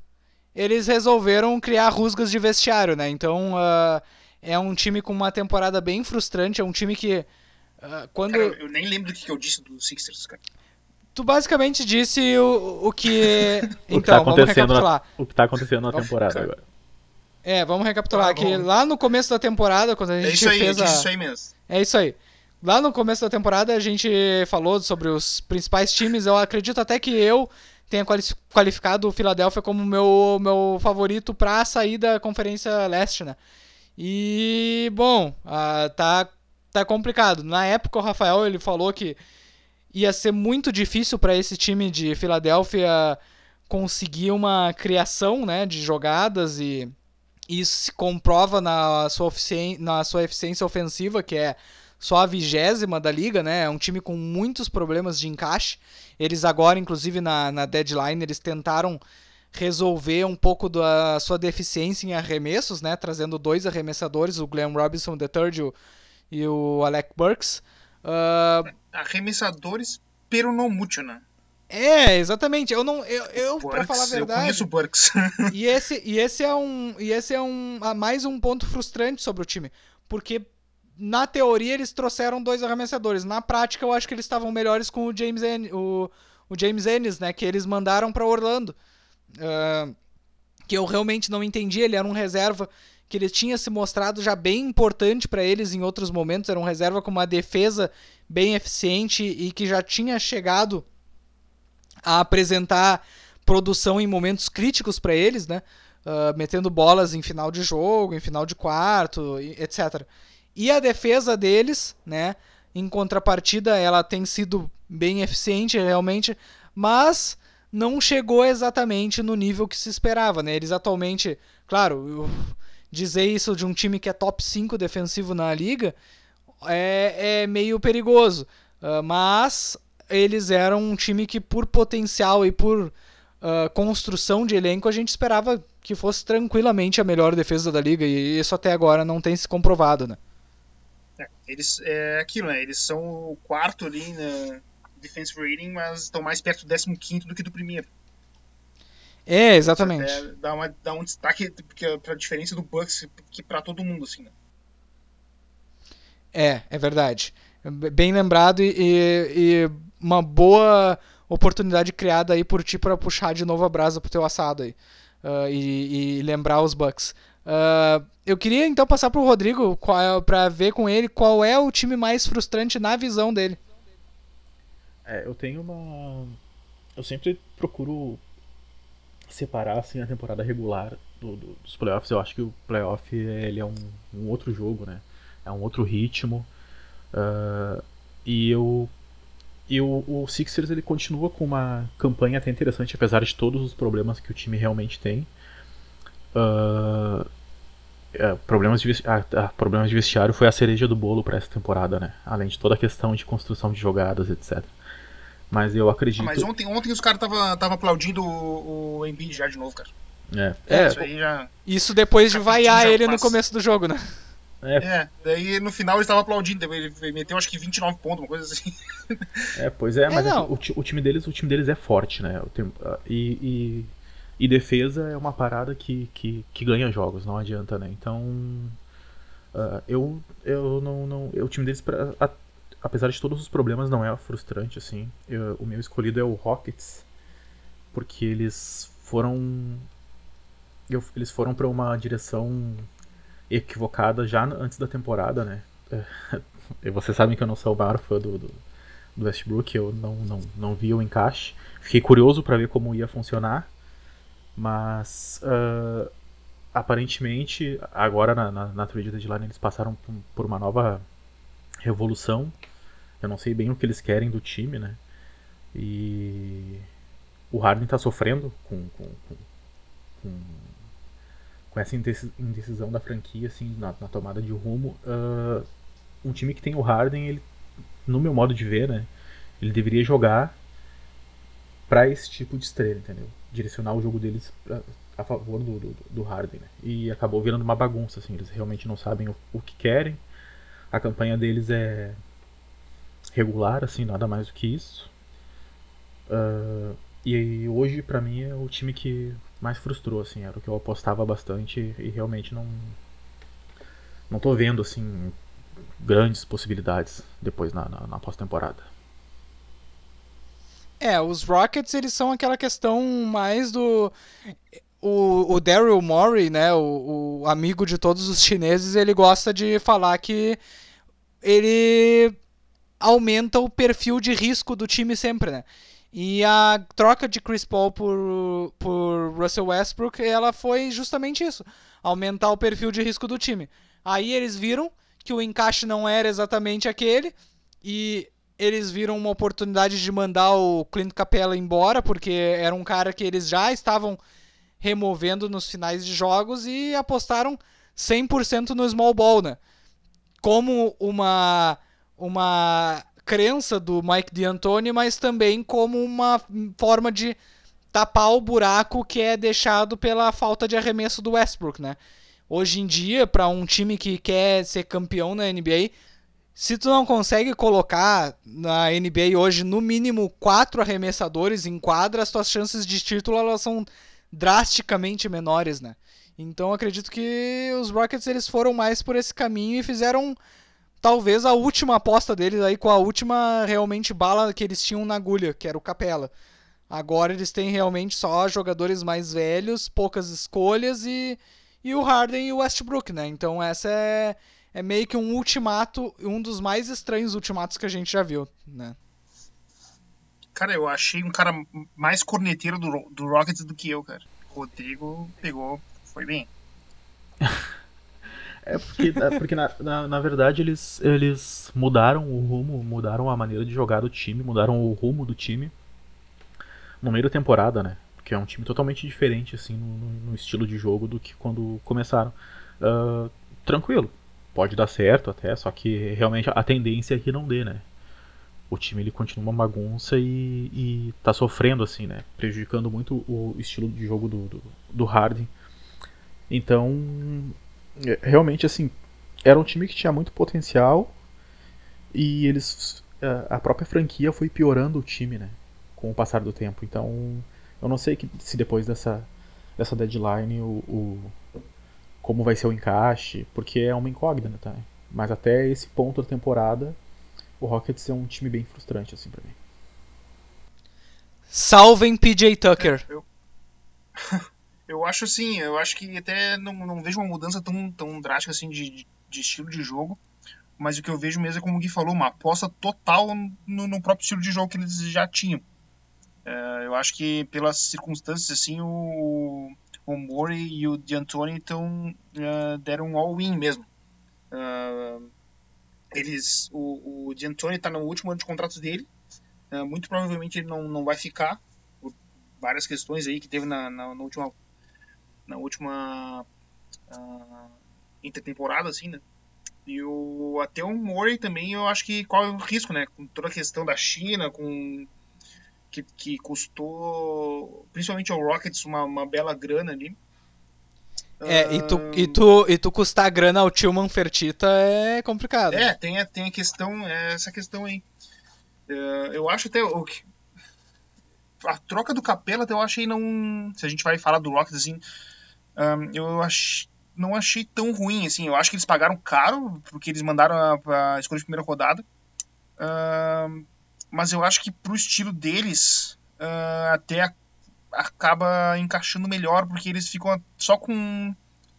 eles resolveram criar rusgas de vestiário, né? Então, uh, é um time com uma temporada bem frustrante, é um time que uh, quando... Cara, eu nem lembro do que eu disse do Sixers, cara. Tu basicamente disse o, o que... o então, que tá vamos recapitular. Na, o que tá acontecendo na temporada agora. É, vamos recapitular tá, que lá no começo da temporada, quando a é gente é isso aí, fez a... isso aí mesmo. É isso aí. Lá no começo da temporada a gente falou sobre os principais times. Eu acredito até que eu tenha qualificado o Philadelphia como meu, meu favorito para sair da Conferência Leste, né? E, bom, uh, tá, tá complicado. Na época o Rafael ele falou que ia ser muito difícil para esse time de Filadélfia conseguir uma criação né, de jogadas e isso se comprova na sua, na sua eficiência ofensiva, que é só a vigésima da liga, né? É um time com muitos problemas de encaixe. Eles agora, inclusive na, na deadline, eles tentaram resolver um pouco da sua deficiência em arremessos, né? Trazendo dois arremessadores, o Glenn Robinson III o, e o Alec Burks. Uh... Arremessadores, pero não muito, né? É, exatamente. Eu não, eu, eu para falar a verdade. Eu conheço o Burks. e esse, e esse é um, e esse é um, mais um ponto frustrante sobre o time, porque na teoria eles trouxeram dois arremessadores. Na prática eu acho que eles estavam melhores com o James, en, o, o James Ennis, né, que eles mandaram para Orlando. Uh, que eu realmente não entendi. Ele era um reserva que ele tinha se mostrado já bem importante para eles em outros momentos. Era um reserva com uma defesa bem eficiente e que já tinha chegado a apresentar produção em momentos críticos para eles, né? Uh, metendo bolas em final de jogo, em final de quarto, etc. E a defesa deles, né? Em contrapartida, ela tem sido bem eficiente realmente, mas não chegou exatamente no nível que se esperava, né? Eles atualmente, claro, dizer isso de um time que é top 5 defensivo na liga é, é meio perigoso, uh, mas eles eram um time que, por potencial e por uh, construção de elenco, a gente esperava que fosse tranquilamente a melhor defesa da liga, e isso até agora não tem se comprovado, né? É, eles, é aquilo, né? Eles são o quarto ali na defensive rating, mas estão mais perto do 15 do que do primeiro. É, exatamente. Até dá, uma, dá um destaque para a diferença do Bucks que para todo mundo, assim, né? É, é verdade. Bem lembrado e, e uma boa oportunidade criada aí por ti para puxar de novo a brasa pro teu assado aí. Uh, e, e, lembrar os Bucks. Uh, eu queria então passar pro Rodrigo é, para ver com ele qual é o time mais frustrante na visão dele. É, eu tenho uma. Eu sempre procuro separar assim, a temporada regular do, do, dos playoffs. Eu acho que o playoff ele é um, um outro jogo, né? É um outro ritmo. Uh, e eu e o, o, Sixers ele continua com uma campanha até interessante, apesar de todos os problemas que o time realmente tem. Uh, é, problemas, de, ah, ah, problemas de vestiário foi a cereja do bolo para essa temporada, né? Além de toda a questão de construção de jogadas, etc. Mas eu acredito. mas ontem, ontem os caras estavam aplaudindo o, o Embiid já de novo, cara. É. é. Isso, já... Isso depois de vaiar ele no começo do jogo, né? É. é, daí no final ele estava aplaudindo, ele meteu acho que 29 pontos, uma coisa assim. É, pois é, mas é, o, o, time deles, o time deles é forte, né? Ah, e, e, e, defesa é uma parada que, que, que ganha jogos, não adianta, né? Então, uh, eu, eu não, não. O time deles, pra, apesar de todos os problemas, não é frustrante, assim. Eu, o meu escolhido é o Rockets, porque eles foram. Eu, eles foram para uma direção equivocada já antes da temporada, né? É, vocês sabem que eu não sou o maior fã do, do, do Westbrook, eu não, não, não vi o encaixe. Fiquei curioso para ver como ia funcionar, mas uh, aparentemente agora na, na, na trade deadline eles passaram por uma nova revolução. Eu não sei bem o que eles querem do time, né? E o Harden tá sofrendo com, com, com, com com essa indecisão da franquia, assim, na, na tomada de rumo, uh, um time que tem o Harden, ele, no meu modo de ver, né, ele deveria jogar para esse tipo de estrela, entendeu? Direcionar o jogo deles pra, a favor do, do, do Harden, né? E acabou virando uma bagunça, assim, eles realmente não sabem o, o que querem. A campanha deles é regular, assim, nada mais do que isso. Uh, e hoje, para mim, é o time que mais frustrou, assim, era o que eu apostava bastante e realmente não não tô vendo assim grandes possibilidades depois na, na, na pós-temporada. É, os Rockets eles são aquela questão mais do o, o Daryl Morey, né, o, o amigo de todos os chineses, ele gosta de falar que ele aumenta o perfil de risco do time sempre, né? E a troca de Chris Paul por, por Russell Westbrook, ela foi justamente isso, aumentar o perfil de risco do time. Aí eles viram que o encaixe não era exatamente aquele e eles viram uma oportunidade de mandar o Clint Capella embora, porque era um cara que eles já estavam removendo nos finais de jogos e apostaram 100% no small ball, né? Como uma uma crença do Mike D'Antoni, mas também como uma forma de tapar o buraco que é deixado pela falta de arremesso do Westbrook, né? Hoje em dia, para um time que quer ser campeão na NBA, se tu não consegue colocar na NBA hoje no mínimo quatro arremessadores em quadra, as tuas chances de título elas são drasticamente menores, né? Então acredito que os Rockets eles foram mais por esse caminho e fizeram talvez a última aposta deles aí com a última realmente bala que eles tinham na agulha, que era o Capela. Agora eles têm realmente só jogadores mais velhos, poucas escolhas e, e o Harden e o Westbrook, né? Então essa é, é meio que um ultimato, um dos mais estranhos ultimatos que a gente já viu, né? Cara, eu achei um cara mais corneteiro do, do Rockets do que eu, cara. O Rodrigo pegou, foi bem. É porque, é porque na, na, na, verdade eles, eles mudaram o rumo, mudaram a maneira de jogar do time, mudaram o rumo do time no meio da temporada, né? Porque é um time totalmente diferente, assim, no, no estilo de jogo do que quando começaram. Uh, tranquilo, pode dar certo até, só que realmente a tendência é que não dê, né? O time ele continua uma bagunça e, e tá sofrendo, assim, né? Prejudicando muito o estilo de jogo do, do, do Harden. Então, realmente assim era um time que tinha muito potencial e eles a própria franquia foi piorando o time, né, com o passar do tempo. Então, eu não sei que, se depois dessa dessa deadline o, o, como vai ser o encaixe, porque é uma incógnita, tá? Mas até esse ponto da temporada, o Rockets é um time bem frustrante assim para mim. Salvem PJ Tucker. É, eu... Eu acho assim, eu acho que até não, não vejo uma mudança tão, tão drástica assim de, de estilo de jogo, mas o que eu vejo mesmo é como o Gui falou, uma aposta total no, no próprio estilo de jogo que eles já tinham. É, eu acho que pelas circunstâncias assim o, o Mori e o D'Antoni então uh, deram um all-in mesmo. Uh, eles, o, o D'Antoni está no último ano de contrato dele, uh, muito provavelmente ele não, não vai ficar por várias questões aí que teve na, na, na última na última uh, intertemporada, assim, né? E o, até o Murray também, eu acho que qual é o risco, né? Com toda a questão da China, com que, que custou, principalmente ao Rockets, uma, uma bela grana ali. É, uh... e, tu, e, tu, e tu custar grana ao Tillman Fertita é complicado. É, tem, a, tem a questão, é essa questão aí. Uh, eu acho até o que a troca do Capela eu achei não. Se a gente vai falar do Rockets assim, um, eu ach, não achei tão ruim assim. Eu acho que eles pagaram caro porque eles mandaram a, a escolha de primeira rodada. Mas eu acho que pro estilo deles uh, até acaba encaixando melhor porque eles ficam só com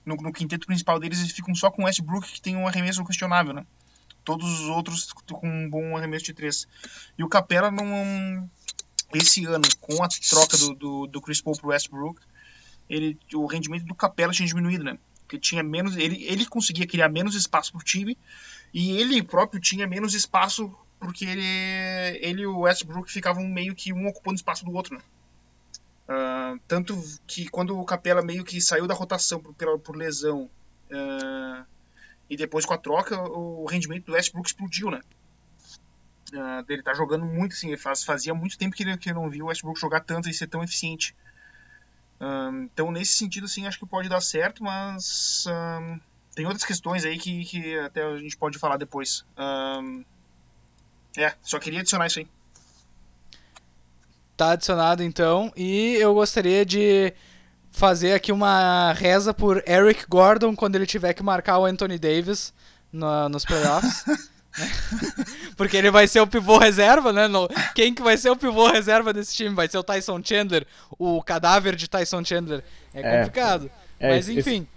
no, no, quinteto principal deles eles ficam só com Westbrook que tem um arremesso questionável, né? Todos os outros com um bom arremesso de três. E o Capela não esse ano, com a troca do, do, do Chris Paul pro Westbrook, ele, o rendimento do Capela tinha diminuído, né? Porque tinha menos, ele, ele conseguia criar menos espaço pro time e ele próprio tinha menos espaço porque ele, ele e o Westbrook ficavam meio que um ocupando espaço do outro, né? Uh, tanto que quando o Capela meio que saiu da rotação por, por lesão uh, e depois com a troca, o rendimento do Westbrook explodiu, né? Uh, dele tá jogando muito, assim, faz, fazia muito tempo que ele, que não viu o Westbrook jogar tanto e ser tão eficiente. Então, nesse sentido, assim, acho que pode dar certo, mas uh, tem outras questões aí que, que até a gente pode falar depois. é, só queria adicionar isso aí. Tá adicionado, então, e eu gostaria de fazer aqui uma reza por Eric Gordon quando ele tiver que marcar o Anthony Davis no, nos playoffs. Porque ele vai ser o pivô reserva, né? Quem que vai ser o pivô reserva desse time? Vai ser o Tyson Chandler, o cadáver de Tyson Chandler. É, é complicado. É, Mas enfim.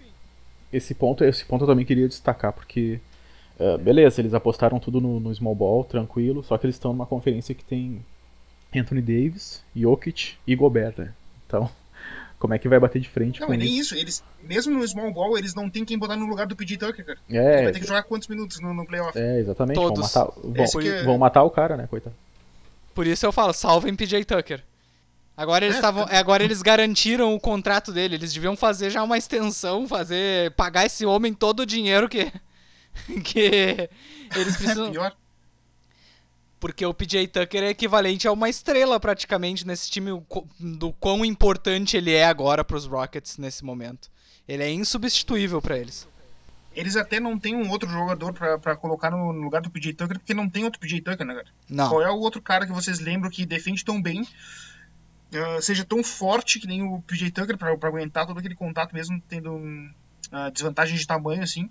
Esse, esse, ponto, esse ponto eu também queria destacar, porque. Uh, beleza, eles apostaram tudo no, no small ball, tranquilo, só que eles estão numa conferência que tem Anthony Davis, Jokic e Gobert, né? Então, como é que vai bater de frente não, com é nem isso? isso. Eles, mesmo no small ball, eles não tem quem botar no lugar do PJ Tucker, cara. É. Ele vai ter que jogar quantos minutos no, no playoff? É, exatamente. Todos. Vão matar, vão, é... vão matar o cara, né, coitado. Por isso eu falo, salvem PJ Tucker. Agora eles, é, tavam, é, agora eles garantiram o contrato dele. Eles deviam fazer já uma extensão, fazer pagar esse homem todo o dinheiro que que eles precisam. É pior. Porque o PJ Tucker é equivalente a uma estrela praticamente nesse time, do quão importante ele é agora para os Rockets nesse momento. Ele é insubstituível para eles. Eles até não tem um outro jogador para colocar no lugar do PJ Tucker, porque não tem outro PJ Tucker, né, cara? Não. Qual é o outro cara que vocês lembram que defende tão bem, uh, seja tão forte que nem o PJ Tucker para aguentar todo aquele contato, mesmo tendo um, uh, desvantagem de tamanho, assim.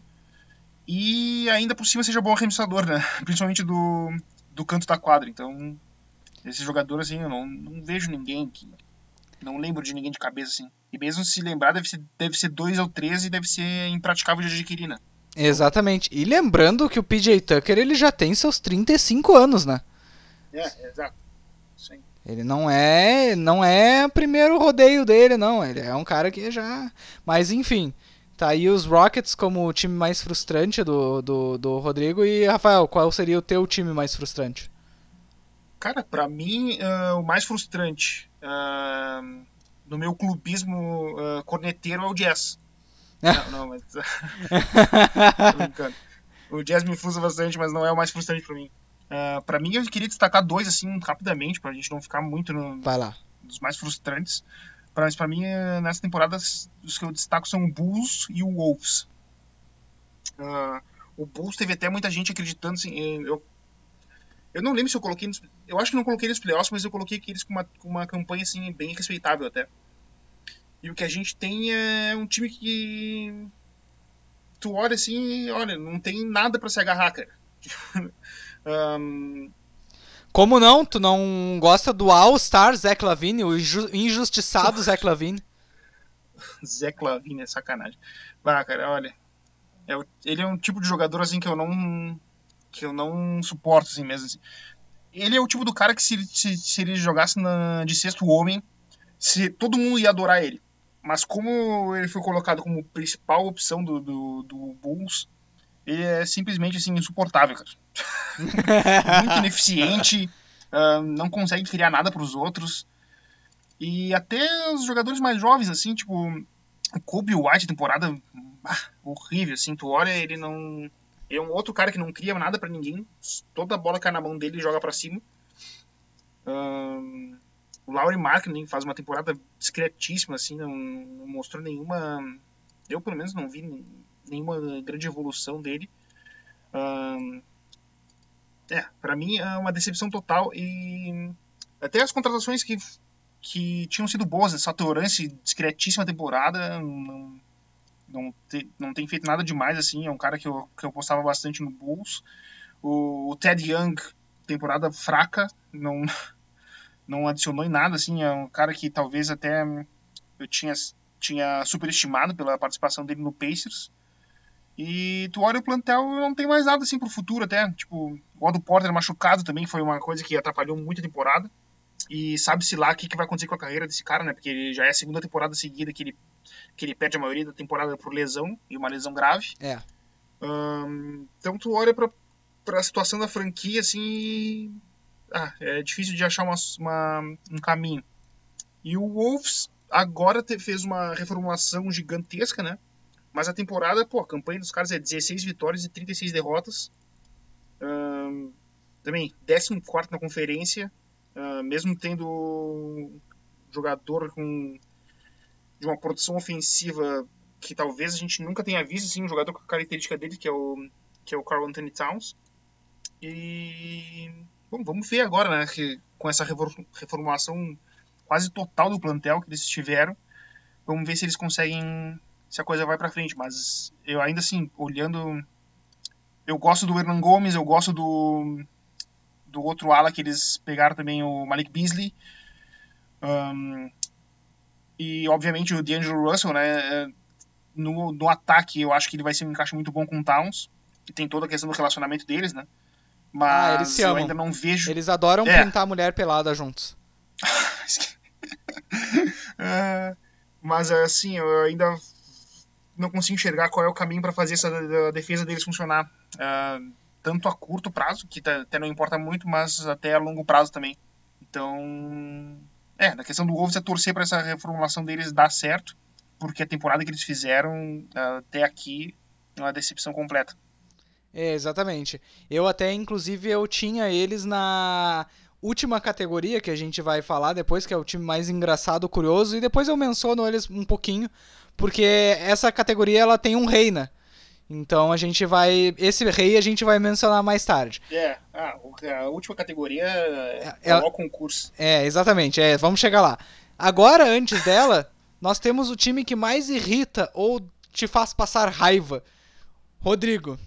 E ainda por cima seja bom arremessador, né? Principalmente do, do canto da quadra. Então, esse jogador, assim, eu não, não vejo ninguém que. Não lembro de ninguém de cabeça, assim. E mesmo se lembrar, deve ser, deve ser 2 ou 13 e deve ser impraticável de adquirir, né? Exatamente. E lembrando que o PJ Tucker ele já tem seus 35 anos, né? É, exato. Sim. Ele não é, não é o primeiro rodeio dele, não. Ele é um cara que já. Mas enfim, Tá aí os Rockets como o time mais frustrante do, do, do Rodrigo. E, Rafael, qual seria o teu time mais frustrante? Cara, para mim, uh, o mais frustrante uh, no meu clubismo uh, corneteiro é o Jazz. não, não, mas. Tô brincando. O Jazz me frustra bastante, mas não é o mais frustrante para mim. Uh, para mim, eu queria destacar dois, assim, rapidamente, pra gente não ficar muito no, Vai lá. dos mais frustrantes. Mas para mim, é, nessa temporada, os que eu destaco são o Bulls e o Wolves. Uh, o Bulls teve até muita gente acreditando assim, eu, eu não lembro se eu coloquei nos, eu acho que não coloquei nos playoffs, mas eu coloquei eles com uma, com uma campanha assim bem respeitável até. E o que a gente tem é um time que tu olha assim, olha, não tem nada para se agarrar, cara. um, Como não? Tu não gosta do All-Star Zach Lavine, o injustiçado Zach Lavine? Zach Lavine é sacanagem. Ah, cara, olha. É, ele é um tipo de jogador assim que eu não. que eu não suporto assim mesmo. Assim. Ele é o tipo do cara que se, se, se ele jogasse na, de sexto homem, se, todo mundo ia adorar ele. Mas como ele foi colocado como principal opção do, do, do Bulls, ele é simplesmente assim, insuportável, cara. Muito ineficiente, uh, não consegue criar nada para os outros. E até os jogadores mais jovens, assim, tipo, o Kobe White, temporada ah, horrível, assim, tu olha, ele não. é um outro cara que não cria nada para ninguém. Toda a bola cai na mão dele e joga para cima. Uh, o Laurie Markkinen faz uma temporada discretíssima, assim, não, não, mostrou nenhuma. Eu, pelo menos, não vi nenhuma grande evolução dele. É, para mim é uma decepção total e até as contratações que, que tinham sido boas, essa Torrance, discretíssima temporada, não, não, te, não tem feito nada demais, assim, é um cara que eu, que eu postava bastante no Bulls. O, o Ted Young, temporada fraca, não não adicionou em nada, assim, é um cara que talvez até eu tinha, tinha superestimado pela participação dele no Pacers. E tu olha o plantel não tem mais nada assim pro futuro até. Tipo, o Otto Porter machucado também foi uma coisa que atrapalhou muito a temporada. E sabe-se lá o que, que vai acontecer com a carreira desse cara, né? Porque ele já é a segunda temporada seguida que ele, que ele perde a maioria da temporada por lesão, e uma lesão grave. É. Então tu olha pra, pra situação da franquia, assim, ah, é difícil de achar uma, uma, um caminho. E o Wolves agora te, fez uma reformulação gigantesca, né? Mas a temporada, pô, a campanha dos caras é 16 vitórias e 36 derrotas. Um, também 14 na conferência, uh, mesmo tendo jogador com de uma produção ofensiva que talvez a gente nunca tenha visto, assim, um jogador com a característica dele, que é o, que é o Carl Anthony Towns. E Bom, vamos ver agora, né? Que com essa reformulação quase total do plantel que eles tiveram, vamos ver se eles conseguem, se a coisa vai para frente. Mas eu ainda assim, olhando, eu gosto do Hernan Gomes, eu gosto do do outro ala que eles pegaram também, o Malik Beasley. Um, e obviamente o D'Angelo Russell, né? No, no ataque, eu acho que ele vai ser um encaixe muito bom com o Towns. E tem toda a questão do relacionamento deles, né? Mas ah, eles se amam. eu ainda não vejo. Eles adoram é. pintar a mulher pelada juntos. é, mas assim, eu ainda não consigo enxergar qual é o caminho para fazer essa defesa deles funcionar. É, tanto a curto prazo, que tá, até não importa muito, mas até a longo prazo também. Então, é, na questão do Wolves é torcer para essa reformulação deles dar certo, porque a temporada que eles fizeram até aqui é uma decepção completa. É, exatamente. Eu até, inclusive, eu tinha eles na última categoria que a gente vai falar depois, que é o time mais engraçado, curioso, e depois eu menciono eles um pouquinho, porque essa categoria ela tem um rei, né? Então a gente vai. Esse rei a gente vai mencionar mais tarde. É, ah, a última categoria é, é, é o concurso. É, exatamente, é, vamos chegar lá. Agora, antes dela, nós temos o time que mais irrita ou te faz passar raiva. Rodrigo,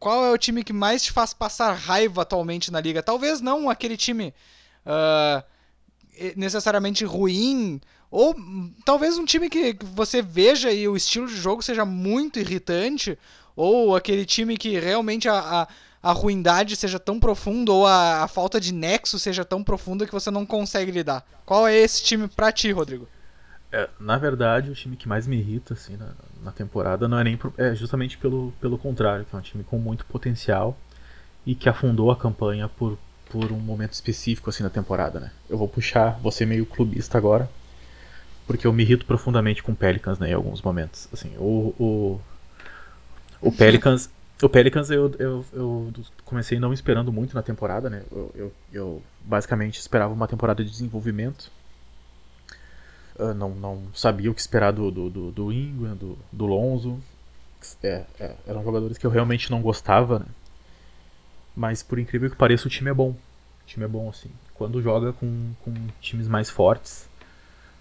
qual é o time que mais te faz passar raiva atualmente na liga? Talvez não aquele time uh, necessariamente ruim, ou talvez um time que você veja e o estilo de jogo seja muito irritante, ou aquele time que realmente a, a, a ruindade seja tão profunda, ou a, a falta de nexo seja tão profunda que você não consegue lidar. Qual é esse time pra ti, Rodrigo? É, na verdade, o time que mais me irrita assim, na, na temporada não é nem é justamente pelo, pelo contrário, que é um time com muito potencial e que afundou a campanha por, por um momento específico assim na temporada, né? Eu vou puxar você meio clubista agora, porque eu me irrito profundamente com o Pelicans né, em alguns momentos. Assim, o, o, o Pelicans, o Pelicans eu, eu, eu comecei não esperando muito na temporada, né? Eu, eu, eu basicamente esperava uma temporada de desenvolvimento Uh, não, não sabia o que esperar do, do, do, do Ingram, do, do Lonzo. É, é, eram jogadores que eu realmente não gostava, né? Mas por incrível que pareça, o time é bom. O time é bom, assim. Quando joga com, com times mais fortes,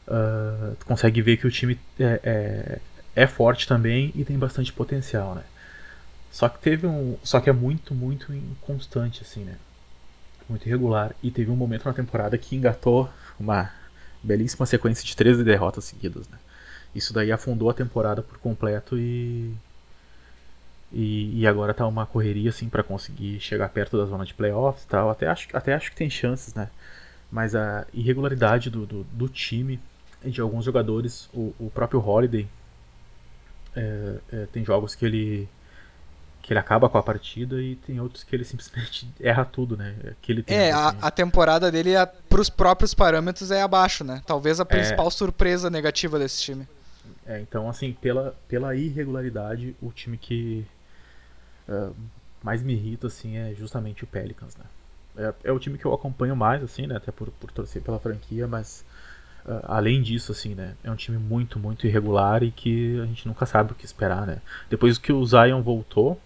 uh, tu consegue ver que o time é, é, é, forte também e tem bastante potencial, né? Só que teve um. Só que é muito, muito inconstante, assim, né? Muito irregular. E teve um momento na temporada que engatou uma belíssima sequência de 13 derrotas seguidas. Né? Isso daí afundou a temporada por completo e. E, e agora tá uma correria assim para conseguir chegar perto da zona de playoffs tal. Até acho, até acho que tem chances, né? Mas a irregularidade do, do, do time e de alguns jogadores, o, o próprio Holiday, é, é, tem jogos que ele que ele acaba com a partida e tem outros que ele simplesmente erra tudo, né? Que ele tem, é, assim. a, a, temporada dele, a, pros próprios parâmetros, é abaixo, né? Talvez a principal é... surpresa negativa desse time. É, então, assim, pela, pela irregularidade, o time que uh, mais me irrita, assim, é justamente o Pelicans, né? é, é, o time que eu acompanho mais, assim, né? Até por, por torcer pela franquia, mas uh, além disso, assim, né? É um time muito, muito irregular e que a gente nunca sabe o que esperar, né? Depois que o Zion voltou,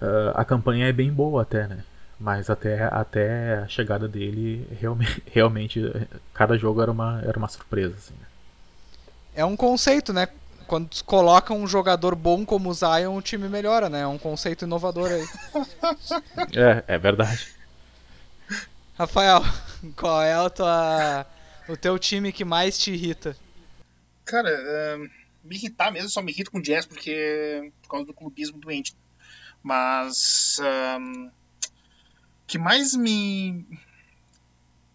uh, a campanha é bem boa até, né? Mas até, até a chegada dele, realmente, realmente cada jogo era uma, era uma surpresa. Assim, né? É um conceito, né? Quando coloca um jogador bom como o Zion, o time melhora, né? É um conceito inovador aí. é, é verdade. Rafael, qual é a tua, o teu time que mais te irrita? Cara, uh, me irritar mesmo, só me irrito com o Jazz porque por causa do clubismo doente. Mas um, que mais me.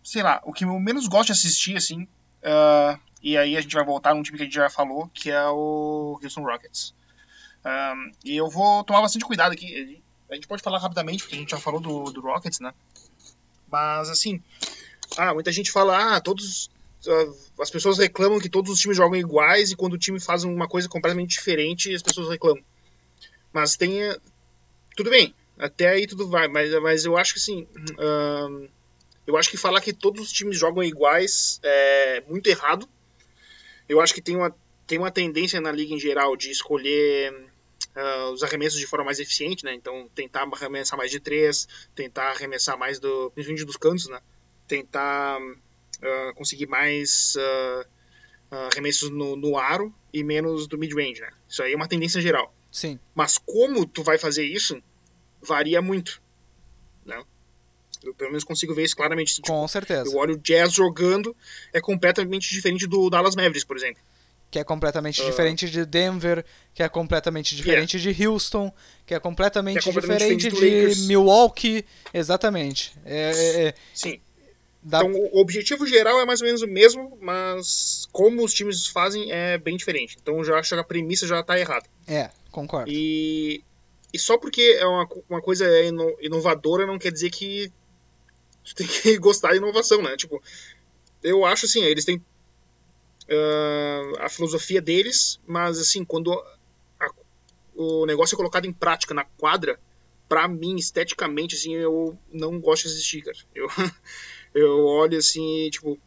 Sei lá, o que eu menos gosto de assistir, assim. Uh, e aí a gente vai voltar num time que a gente já falou, que é o Houston Rockets. Um, e eu vou tomar bastante cuidado aqui. A gente pode falar rapidamente, porque a gente já falou do, do Rockets, né? Mas, assim. Ah, muita gente fala, ah, todos. Uh, as pessoas reclamam que todos os times jogam iguais e quando o time faz uma coisa completamente diferente, as pessoas reclamam. Mas tem. Tudo bem, até aí tudo vai, mas, mas eu acho que assim. Uh, eu acho que falar que todos os times jogam iguais é muito errado. Eu acho que tem uma, tem uma tendência na liga em geral de escolher uh, os arremessos de forma mais eficiente, né? Então tentar arremessar mais de três, tentar arremessar mais do, principalmente dos cantos, né? Tentar uh, conseguir mais uh, arremessos no, no, aro e menos do mid-range, né? Isso aí é uma tendência geral. Sim. Mas como tu vai fazer isso varia muito. Né? Eu pelo menos consigo ver isso claramente. Tipo, Com certeza. Eu olho o Jazz jogando, é completamente diferente do Dallas Mavericks, por exemplo. Que é completamente uh, diferente de Denver, que é completamente diferente yeah. de Houston, que é completamente, que é completamente diferente, diferente de Milwaukee. Exatamente. É, é, é, Sim. Dá... Então, o objetivo geral é mais ou menos o mesmo, mas como os times fazem é bem diferente. Então, eu já acho que a premissa já está errada. É, concordo. E e só porque é uma, uma coisa inovadora não quer dizer que tu tem que gostar da inovação, né? Tipo, eu acho assim, eles têm uh, a filosofia deles, mas assim, quando a, o negócio é colocado em prática na quadra, pra mim, esteticamente, assim, eu não gosto de assistir, cara. Eu, eu olho assim, tipo,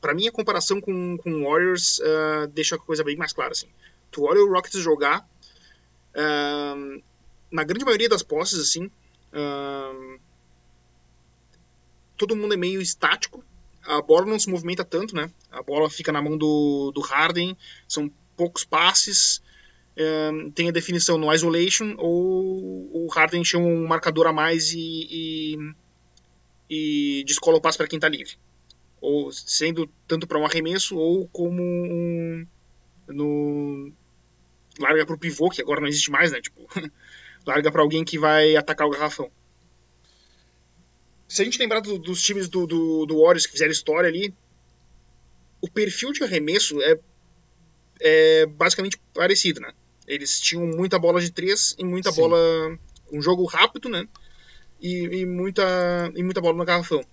pra mim a comparação com, com Warriors uh, deixa a coisa bem mais clara, assim. Tu olha o Rockets jogar, uh, na grande maioria das posses, assim, todo mundo é meio estático. A bola não se movimenta tanto, né? A bola fica na mão do, do Harden, são poucos passes. tem a definição no isolation ou o Harden chama um marcador a mais e, e, e descola o passe para quem está livre. Ou sendo tanto para um arremesso ou como um, no larga para o pivô, que agora não existe mais, né? Tipo, larga para alguém que vai atacar o garrafão. Se a gente lembrar do, dos times do, do, do Warriors que fizeram história ali, o perfil de arremesso é, é basicamente parecido, né? Eles tinham muita bola de três e muita Sim. bola. um jogo rápido, né? E, e, muita, e muita bola no garrafão.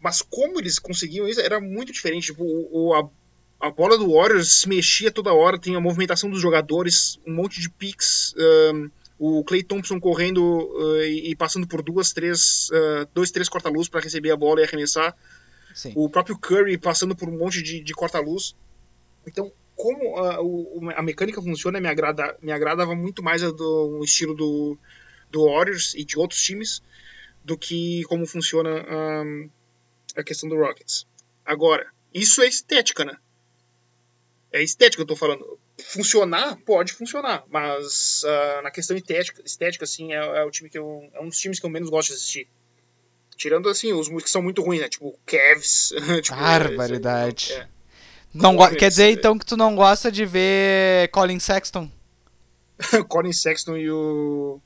Mas como eles conseguiam isso era muito diferente. Tipo, o, a, a bola do Warriors se mexia toda hora, tem a movimentação dos jogadores, um monte de picks. Um, o Clay Thompson correndo uh, e, passando por duas, três, uh, dois, três corta-luz para receber a bola e arremessar. Sim. O próprio Curry passando por um monte de, de corta-luz. Então, como a, o, a mecânica funciona, me, agrada, me agradava muito mais a do estilo do, do Warriors e de outros times do que como funciona um, a questão do Rockets. Agora, isso é estética, né? É estética que eu tô falando funcionar, pode funcionar, mas uh, na questão estética, estética assim, é, é, o time que eu, é um dos times que eu menos gosto de assistir. Tirando, assim, os que são muito ruins, né? Tipo, Cavs. tipo, Barbaridade. É, não quer dizer, então, que tu não gosta de ver Colin Sexton? Colin Sexton e o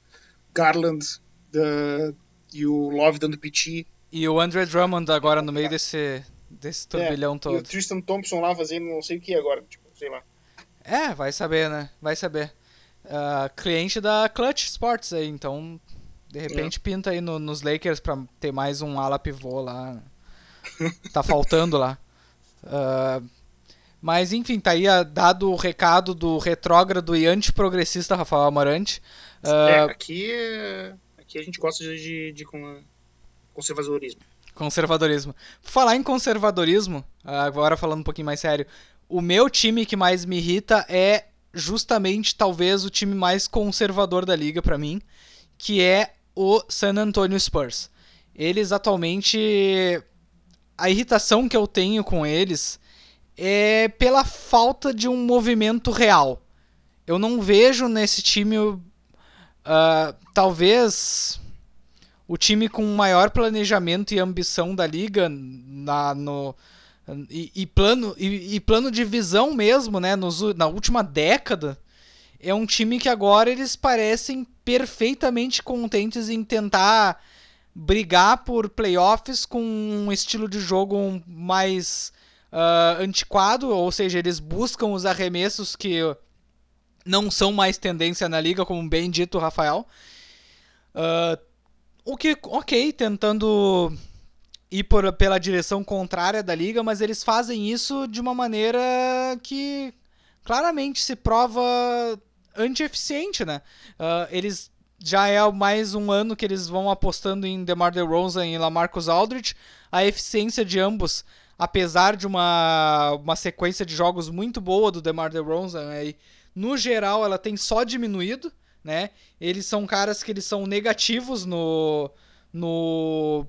Garland the, e o Love dando piti. E o Andre Drummond agora no meio desse, desse turbilhão todo. E o Tristan Thompson lá fazendo não sei o que agora, tipo, sei lá. É, vai saber, né? Vai saber. Uh, cliente da Clutch Sports aí, então de repente é. pinta aí no, nos Lakers pra ter mais um ala pivô lá. tá faltando lá. Uh, mas enfim, tá aí dado o recado do retrógrado e antiprogressista Rafael Amarante. Uh, é, aqui, que a gente gosta de, de, de conservadorismo. Conservadorismo. Falar em conservadorismo, agora falando um pouquinho mais sério, o meu time que mais me irrita é justamente talvez o time mais conservador da liga para mim, que é o San Antonio Spurs. Eles atualmente a irritação que eu tenho com eles é pela falta de um movimento real. Eu não vejo nesse time uh, talvez o time com maior planejamento e ambição da liga na, no, e, e plano, e, e, plano de visão mesmo, né? Nos, na última década, é um time que agora eles parecem perfeitamente contentes em tentar brigar por playoffs com um estilo de jogo mais uh, antiquado, ou seja, eles buscam os arremessos que não são mais tendência na liga, como bem dito Rafael. Uh, o que, ok, tentando ir por, pela direção contrária da liga, mas eles fazem isso de uma maneira que claramente se prova anti-eficiente, né? Uh, eles já é mais um ano que eles vão apostando em DeMar DeRozan e LaMarcus Aldridge. A eficiência de ambos, apesar de uma, uma sequência de jogos muito boa do DeMar DeRozan, aí, no geral ela tem só diminuído né? Eles são caras que eles são negativos no no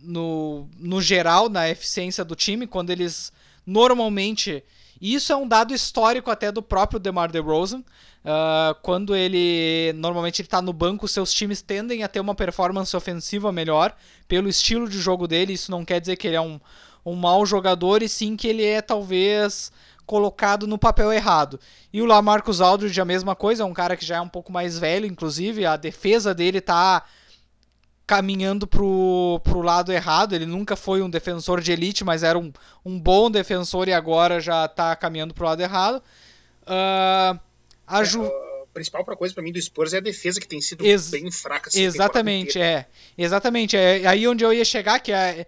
no, no geral na eficiência do time quando eles normalmente isso é um dado histórico até do próprio DeMar DeRozan. Uh, quando ele normalmente ele está no banco, seus times tendem a ter uma performance ofensiva melhor pelo estilo de jogo dele. Isso não quer dizer que ele é um, um mau jogador, e sim que ele é talvez colocado no papel errado. E o Lamarcus Aldridge a mesma coisa, é um cara que já é um pouco mais velho, inclusive, a defesa dele tá caminhando pro, pro lado errado, ele nunca foi um defensor de elite, mas era um, um bom defensor e agora já tá caminhando pro lado errado. Uh, a Ju... É, a principal coisa para mim do Spurs é a defesa que tem sido Ex bem fraca. Assim, exatamente, é. Exatamente, é aí onde eu ia chegar, que é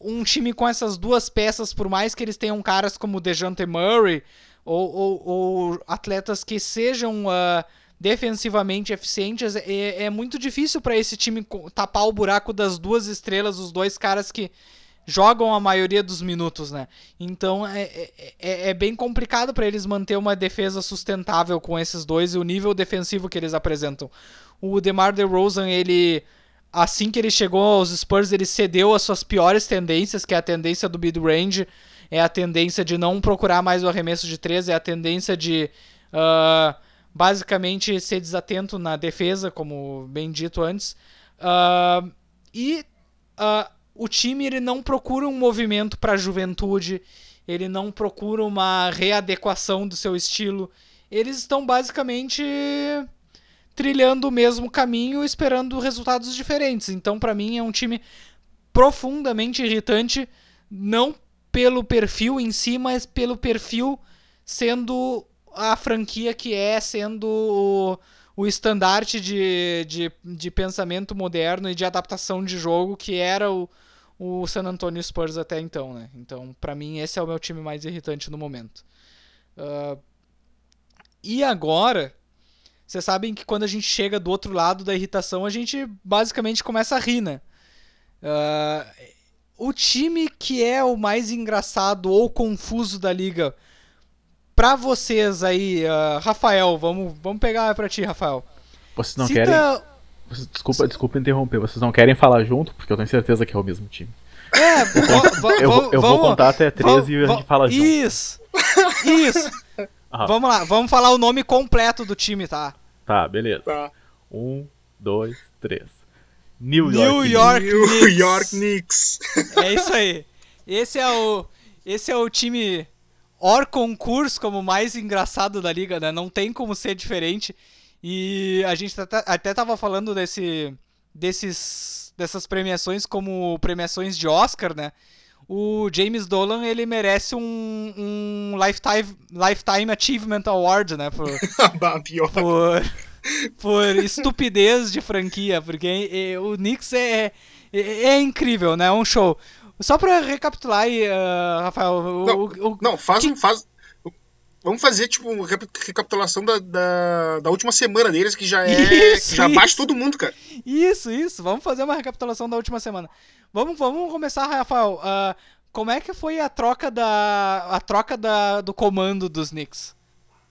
um time com essas duas peças, por mais que eles tenham caras como Dejante Murray ou, ou, ou, atletas que sejam uh, defensivamente eficientes, é, é muito difícil para esse time tapar o buraco das duas estrelas, os dois caras que jogam a maioria dos minutos, né? Então é, é, é, é bem complicado para eles manter uma defesa sustentável com esses dois e o nível defensivo que eles apresentam. O DeMar DeRozan, ele assim que ele chegou aos Spurs, ele cedeu as suas piores tendências, que é a tendência do mid-range, é a tendência de não procurar mais o arremesso de três, é a tendência de uh, basicamente ser desatento na defesa, como bem dito antes. Uh, e uh, o time ele não procura um movimento para a juventude, ele não procura uma readequação do seu estilo. Eles estão basicamente trilhando o mesmo caminho, esperando resultados diferentes. Então, para mim, é um time profundamente irritante, não pelo perfil em si, mas pelo perfil sendo a franquia que é, sendo o, o estandarte de, de, de pensamento moderno e de adaptação de jogo que era o, o San Antonio Spurs até então, né? Então, para mim, esse é o meu time mais irritante no momento. Uh, e agora, vocês sabem que quando a gente chega do outro lado da irritação, a gente basicamente começa a rir, né? Uh, o time que é o mais engraçado ou confuso da liga, pra vocês aí, uh, Rafael, vamos, vamos pegar pra ti, Rafael. Vocês não Cita... querem. Desculpa, desculpa interromper, vocês não querem falar junto, porque eu tenho certeza que é o mesmo time. É, eu, vou, eu vou contar até 13 e a gente fala junto. Isso! Isso! Vamos lá, vamos falar o nome completo do time, tá? Tá, beleza. Tá. Um, dois, três. New York, New York, New Knicks. York Knicks. É isso aí. Esse é o, esse é o time or concurso como mais engraçado da liga, né? Não tem como ser diferente. E a gente até tava falando desse, desses, dessas premiações como premiações de Oscar, né? O James Dolan ele merece um, um lifetime, lifetime Achievement Award, né? Por, por, por estupidez de franquia, porque o Knicks é, é, é, incrível, né? É um show. Só pra recapitular aí, uh, Rafael. não, o, não, faz, que... faz. Vamos fazer, tipo, uma recapitulação da, da, da, última semana deles, que já é. Isso, já bate todo mundo, cara. Isso, isso. Vamos fazer uma recapitulação da última semana. Vamos, vamos começar, Rafael. Uh, como é que foi a troca da. a troca da, do comando dos Knicks?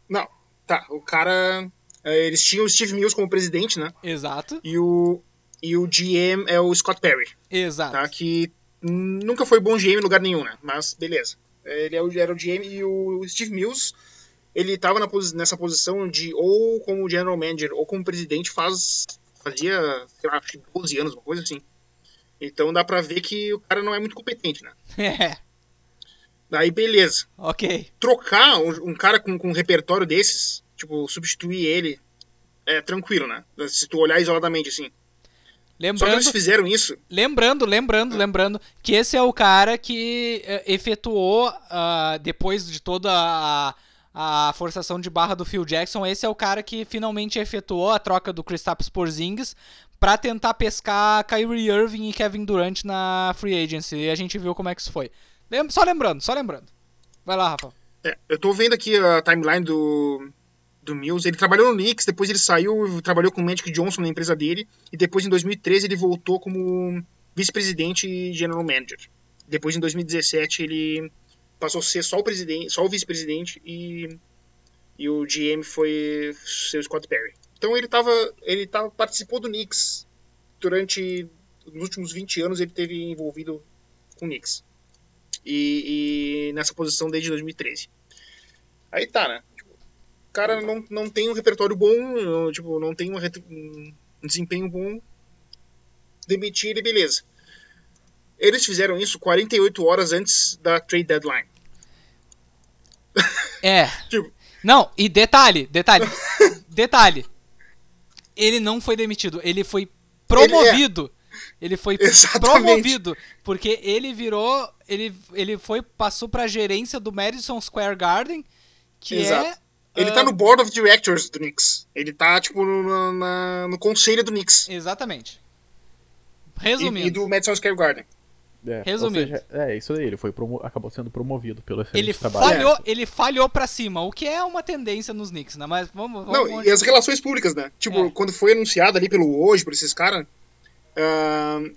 Não, tá. O cara. É, eles tinham o Steve Mills como presidente, né? Exato. E o, e o GM é o Scott Perry. Exato. Tá? Que nunca foi bom GM em lugar nenhum, né? Mas beleza. Ele é era o GM e o Steve Mills ele estava nessa posição de ou como general manager ou como presidente faz fazia, sei lá, 12 anos, uma coisa assim. Então dá pra ver que o cara não é muito competente, né? É. Daí beleza. Ok. Trocar um, um cara com, com um repertório desses, tipo, substituir ele, é tranquilo, né? Se tu olhar isoladamente assim. Lembrando, Só que eles fizeram isso. Lembrando, lembrando, ah. lembrando que esse é o cara que uh, efetuou, uh, depois de toda a, a forçação de barra do Phil Jackson, esse é o cara que finalmente efetuou a troca do Kristaps Porzingis para tentar pescar Kyrie Irving e Kevin Durant na free agency. E a gente viu como é que isso foi. Só lembrando, só lembrando. Vai lá, Rafa. É, eu tô vendo aqui a timeline do, do Mills. Ele trabalhou no Knicks, depois ele saiu, trabalhou com o Magic Johnson na empresa dele, e depois em 2013 ele voltou como vice-presidente e general manager. Depois em 2017 ele passou a ser só o presidente, só o vice-presidente e, e o GM foi seu Scott Perry. Então ele tava, ele tava, participou do Knicks durante nos últimos 20 anos ele teve envolvido com o Knicks. E, e, nessa posição desde 2013. Aí tá, né? Cara não, não tem um repertório bom, tipo, não tem um, um desempenho bom. Demitir ele, beleza. Eles fizeram isso 48 horas antes da trade deadline. É. tipo... Não, e detalhe, detalhe, detalhe. Ele não foi demitido, ele foi promovido. Ele, é. ele foi Exatamente. promovido porque ele virou, ele, ele foi passou para gerência do Madison Square Garden, que Exato. é ele uh... tá no board of directors do Knicks. Ele tá, tipo, no, na, no conselho do Knicks. Exatamente. Resumindo. E, e do Madison Square Garden. É, Resumindo. Seja, é isso aí, ele foi promo... acabou sendo promovido pelo ele trabalho. Falhou, é. Ele falhou pra cima, o que é uma tendência nos Knicks, né? Mas vamos. vamos Não, e as relações públicas, né? Tipo, é. quando foi anunciado ali pelo hoje, por esses caras, uh,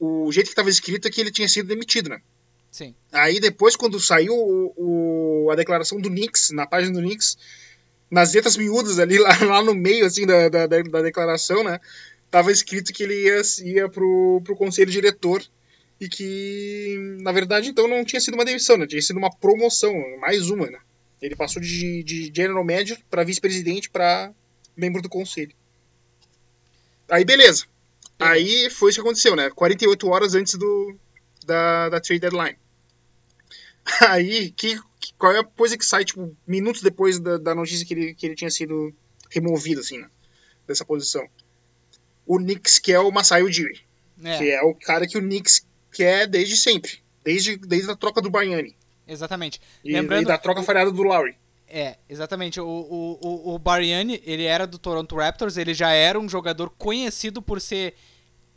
o jeito que tava escrito é que ele tinha sido demitido, né? Sim. Aí depois, quando saiu o, o, a declaração do Knicks, na página do Knicks, nas letras miúdas ali, lá, lá no meio, assim, da, da, da declaração, né? Tava escrito que ele ia, ia pro, pro conselho diretor e que, na verdade, então não tinha sido uma demissão, né? tinha sido uma promoção, mais uma. Né? Ele passou de, de general manager para vice-presidente para membro do conselho. Aí, beleza. Aí foi isso que aconteceu, né? 48 horas antes do, da, da trade deadline. Aí, que, qual é a coisa que sai, tipo, minutos depois da, da notícia que ele, que ele tinha sido removido, assim, né? Dessa posição. O Knicks quer o Masai Ujiri. É. Que é o cara que o Knicks que é desde sempre. Desde, desde a troca do Baiani. Exatamente. E, Lembrando, e da troca o, falhada do Lowry. É, exatamente. O, o, o, o Bariani, ele era do Toronto Raptors, ele já era um jogador conhecido por ser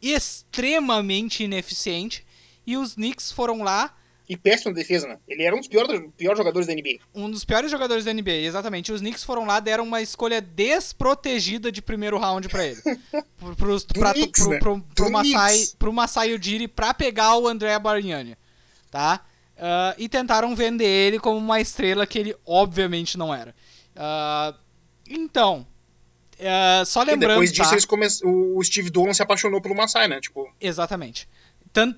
extremamente ineficiente. E os Knicks foram lá e péssima defesa, né? Ele era um dos piores, piores jogadores da NBA. Um dos piores jogadores da NBA, exatamente. Os Knicks foram lá, deram uma escolha desprotegida de primeiro round para ele. pro, pro, pra, Knicks, pro, né? pro, pro, Masai, pro Masai Ujiri pra pegar o André Bargnani, tá? Uh, e tentaram vender ele como uma estrela que ele obviamente não era. Uh, então, uh, só lembrando. E depois disso, tá? eles come... o Steve Dolan se apaixonou pelo Masai, né? Tipo... Exatamente.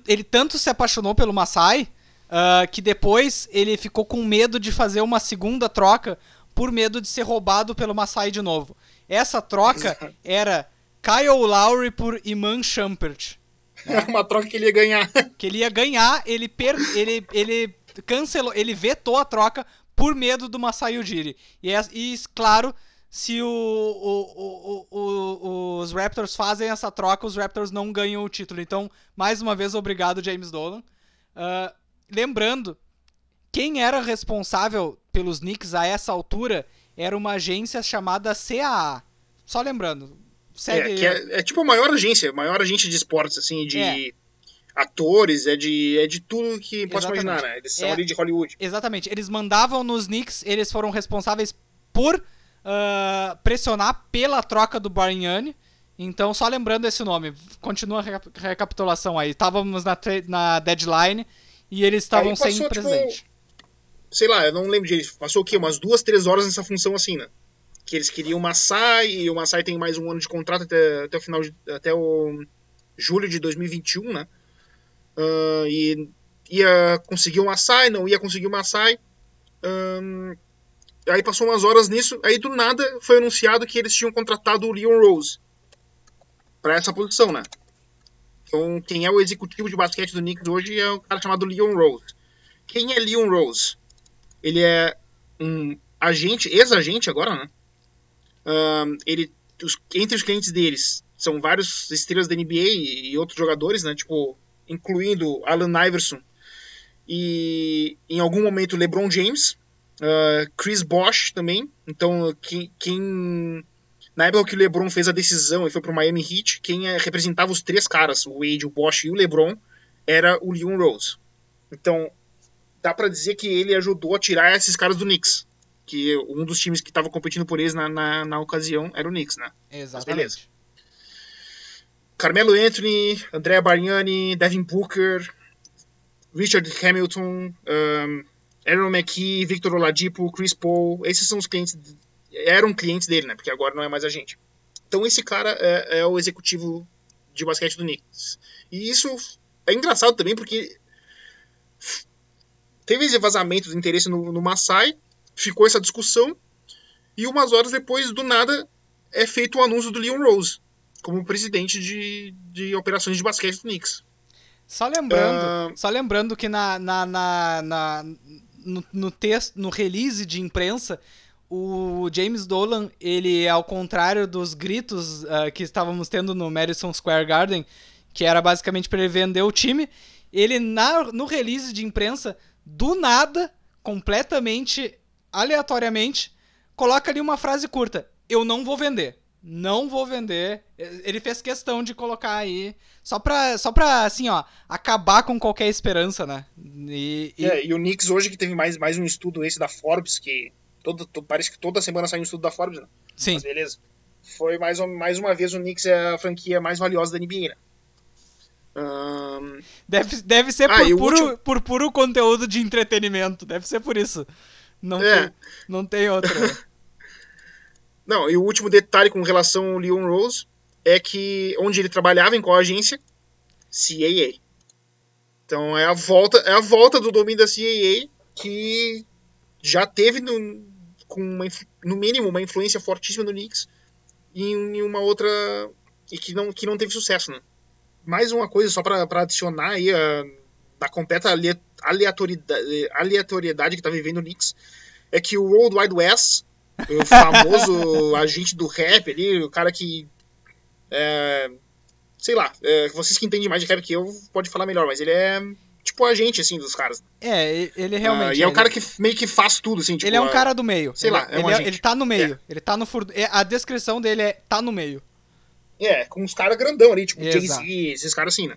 Ele tanto se apaixonou pelo Masai Uh, que depois ele ficou com medo de fazer uma segunda troca por medo de ser roubado pelo Masai de novo. Essa troca era Kyle Lowry por Iman Shumpert. Né? uma troca que ele ia ganhar. Que ele ia ganhar, ele, per ele, ele cancelou, ele vetou a troca por medo do Masai Ujiri. E, é, e claro, se o, o, o, os Raptors fazem essa troca, os Raptors não ganham o título. Então, mais uma vez, obrigado, James Dolan. Uh, lembrando, quem era responsável pelos Knicks a essa altura era uma agência chamada CAA. Só lembrando. Segue... É, é, é, tipo a maior agência, a maior agência de esportes, assim, de. É. atores, é de, é de tudo que possa imaginar, né? Eles são é, ali de Hollywood. Exatamente. Eles mandavam nos Knicks, eles foram responsáveis por uh, pressionar pela troca do Barignani. Então, só lembrando esse nome, continua a recapitulação aí. Estávamos na, na deadline e eles estavam sem tipo, presidente. sei lá, eu não lembro de. Passou o quê? Umas duas, três horas nessa função assim, né? Que eles queriam o Massai e o Massai tem mais um ano de contrato até, até o final de, até o julho de 2021, né? Uh, e ia conseguir um Massai, não ia conseguir um Massai. Um, aí passou umas horas nisso, aí do nada foi anunciado que eles tinham contratado o Leon Rose para essa posição, né? Então, quem é o executivo de basquete do Knicks hoje é um cara chamado Leon Rose. Quem é Leon Rose? Ele é um agente, ex-agente agora, né? Um, ele, os, entre os clientes deles são vários estrelas da NBA e, e outros jogadores, né? Tipo, incluindo Allen Iverson e em algum momento LeBron James, uh, Chris Bosh também. Então, quem, quem, na época que o LeBron fez a decisão e foi para o Miami Heat, quem é, representava os três caras, o Wade, o Bosh e o LeBron, era o Leon Rose. Então, dá para dizer que ele ajudou a tirar esses caras do Knicks. Que um dos times que estava competindo por eles na, na, na, ocasião era o Knicks, né? Exatamente. Mas beleza. Carmelo Anthony, Andrea Bargnani, Devin Booker, Richard Hamilton, um, Aaron McKee, Victor Oladipo, Chris Paul, esses são os clientes, eram clientes dele, né? Porque agora não é mais a gente. Então esse cara é, é o executivo de basquete do Knicks. E isso é engraçado também porque teve esse vazamento de interesse no, no Masai, ficou essa discussão, e umas horas depois, do nada, é feito o anúncio do Leon Rose como presidente de, de operações de basquete do Knicks. Só lembrando, uh... só lembrando que na, na, na, na no, no, texto, no release de imprensa, o James Dolan, ele, ao contrário dos gritos uh, que estávamos tendo no Madison Square Garden, que era basicamente para ele vender o time, ele na, no release de imprensa, do nada, completamente aleatoriamente, coloca ali uma frase curta: Eu não vou vender não vou vender. Ele fez questão de colocar aí. Só pra, só pra assim, ó, acabar com qualquer esperança, né? E, e... É, e o Knicks hoje que teve mais, mais um estudo esse da Forbes, que todo, parece que toda semana sai um estudo da Forbes, né? Sim. Mas beleza. Foi mais, mais uma vez o Knicks é a franquia mais valiosa da NBA, né? Deve, deve ser ah, por, puro, último... por puro conteúdo de entretenimento. Deve ser por isso. Não, é. tem, não tem outra. Não, e o último detalhe com relação ao Leon Rose é que onde ele trabalhava, em qual agência? CAA. Então é a volta, é a volta do domínio da CAA que já teve no, com uma, no mínimo uma influência fortíssima no Knicks e em uma outra e que não que não teve sucesso, né? Mais uma coisa só para adicionar aí a, a completa aleatoriedade, aleatoriedade que tá vivendo o Knicks é que o World Wide West o famoso agente do rap ali, o cara que. É, sei lá, é, vocês que entendem mais de rap que eu, pode falar melhor, mas ele é tipo agente, assim, dos caras. É, ele realmente. Uh, e é um cara que meio que faz tudo, assim. Tipo, ele é um cara do meio. Sei ele, lá, é um ele, é, ele tá no meio. É. Ele tá no fur... É, a descrição dele é tá no meio. É, com uns caras grandão ali, tipo Jay-Z, esses caras assim, né?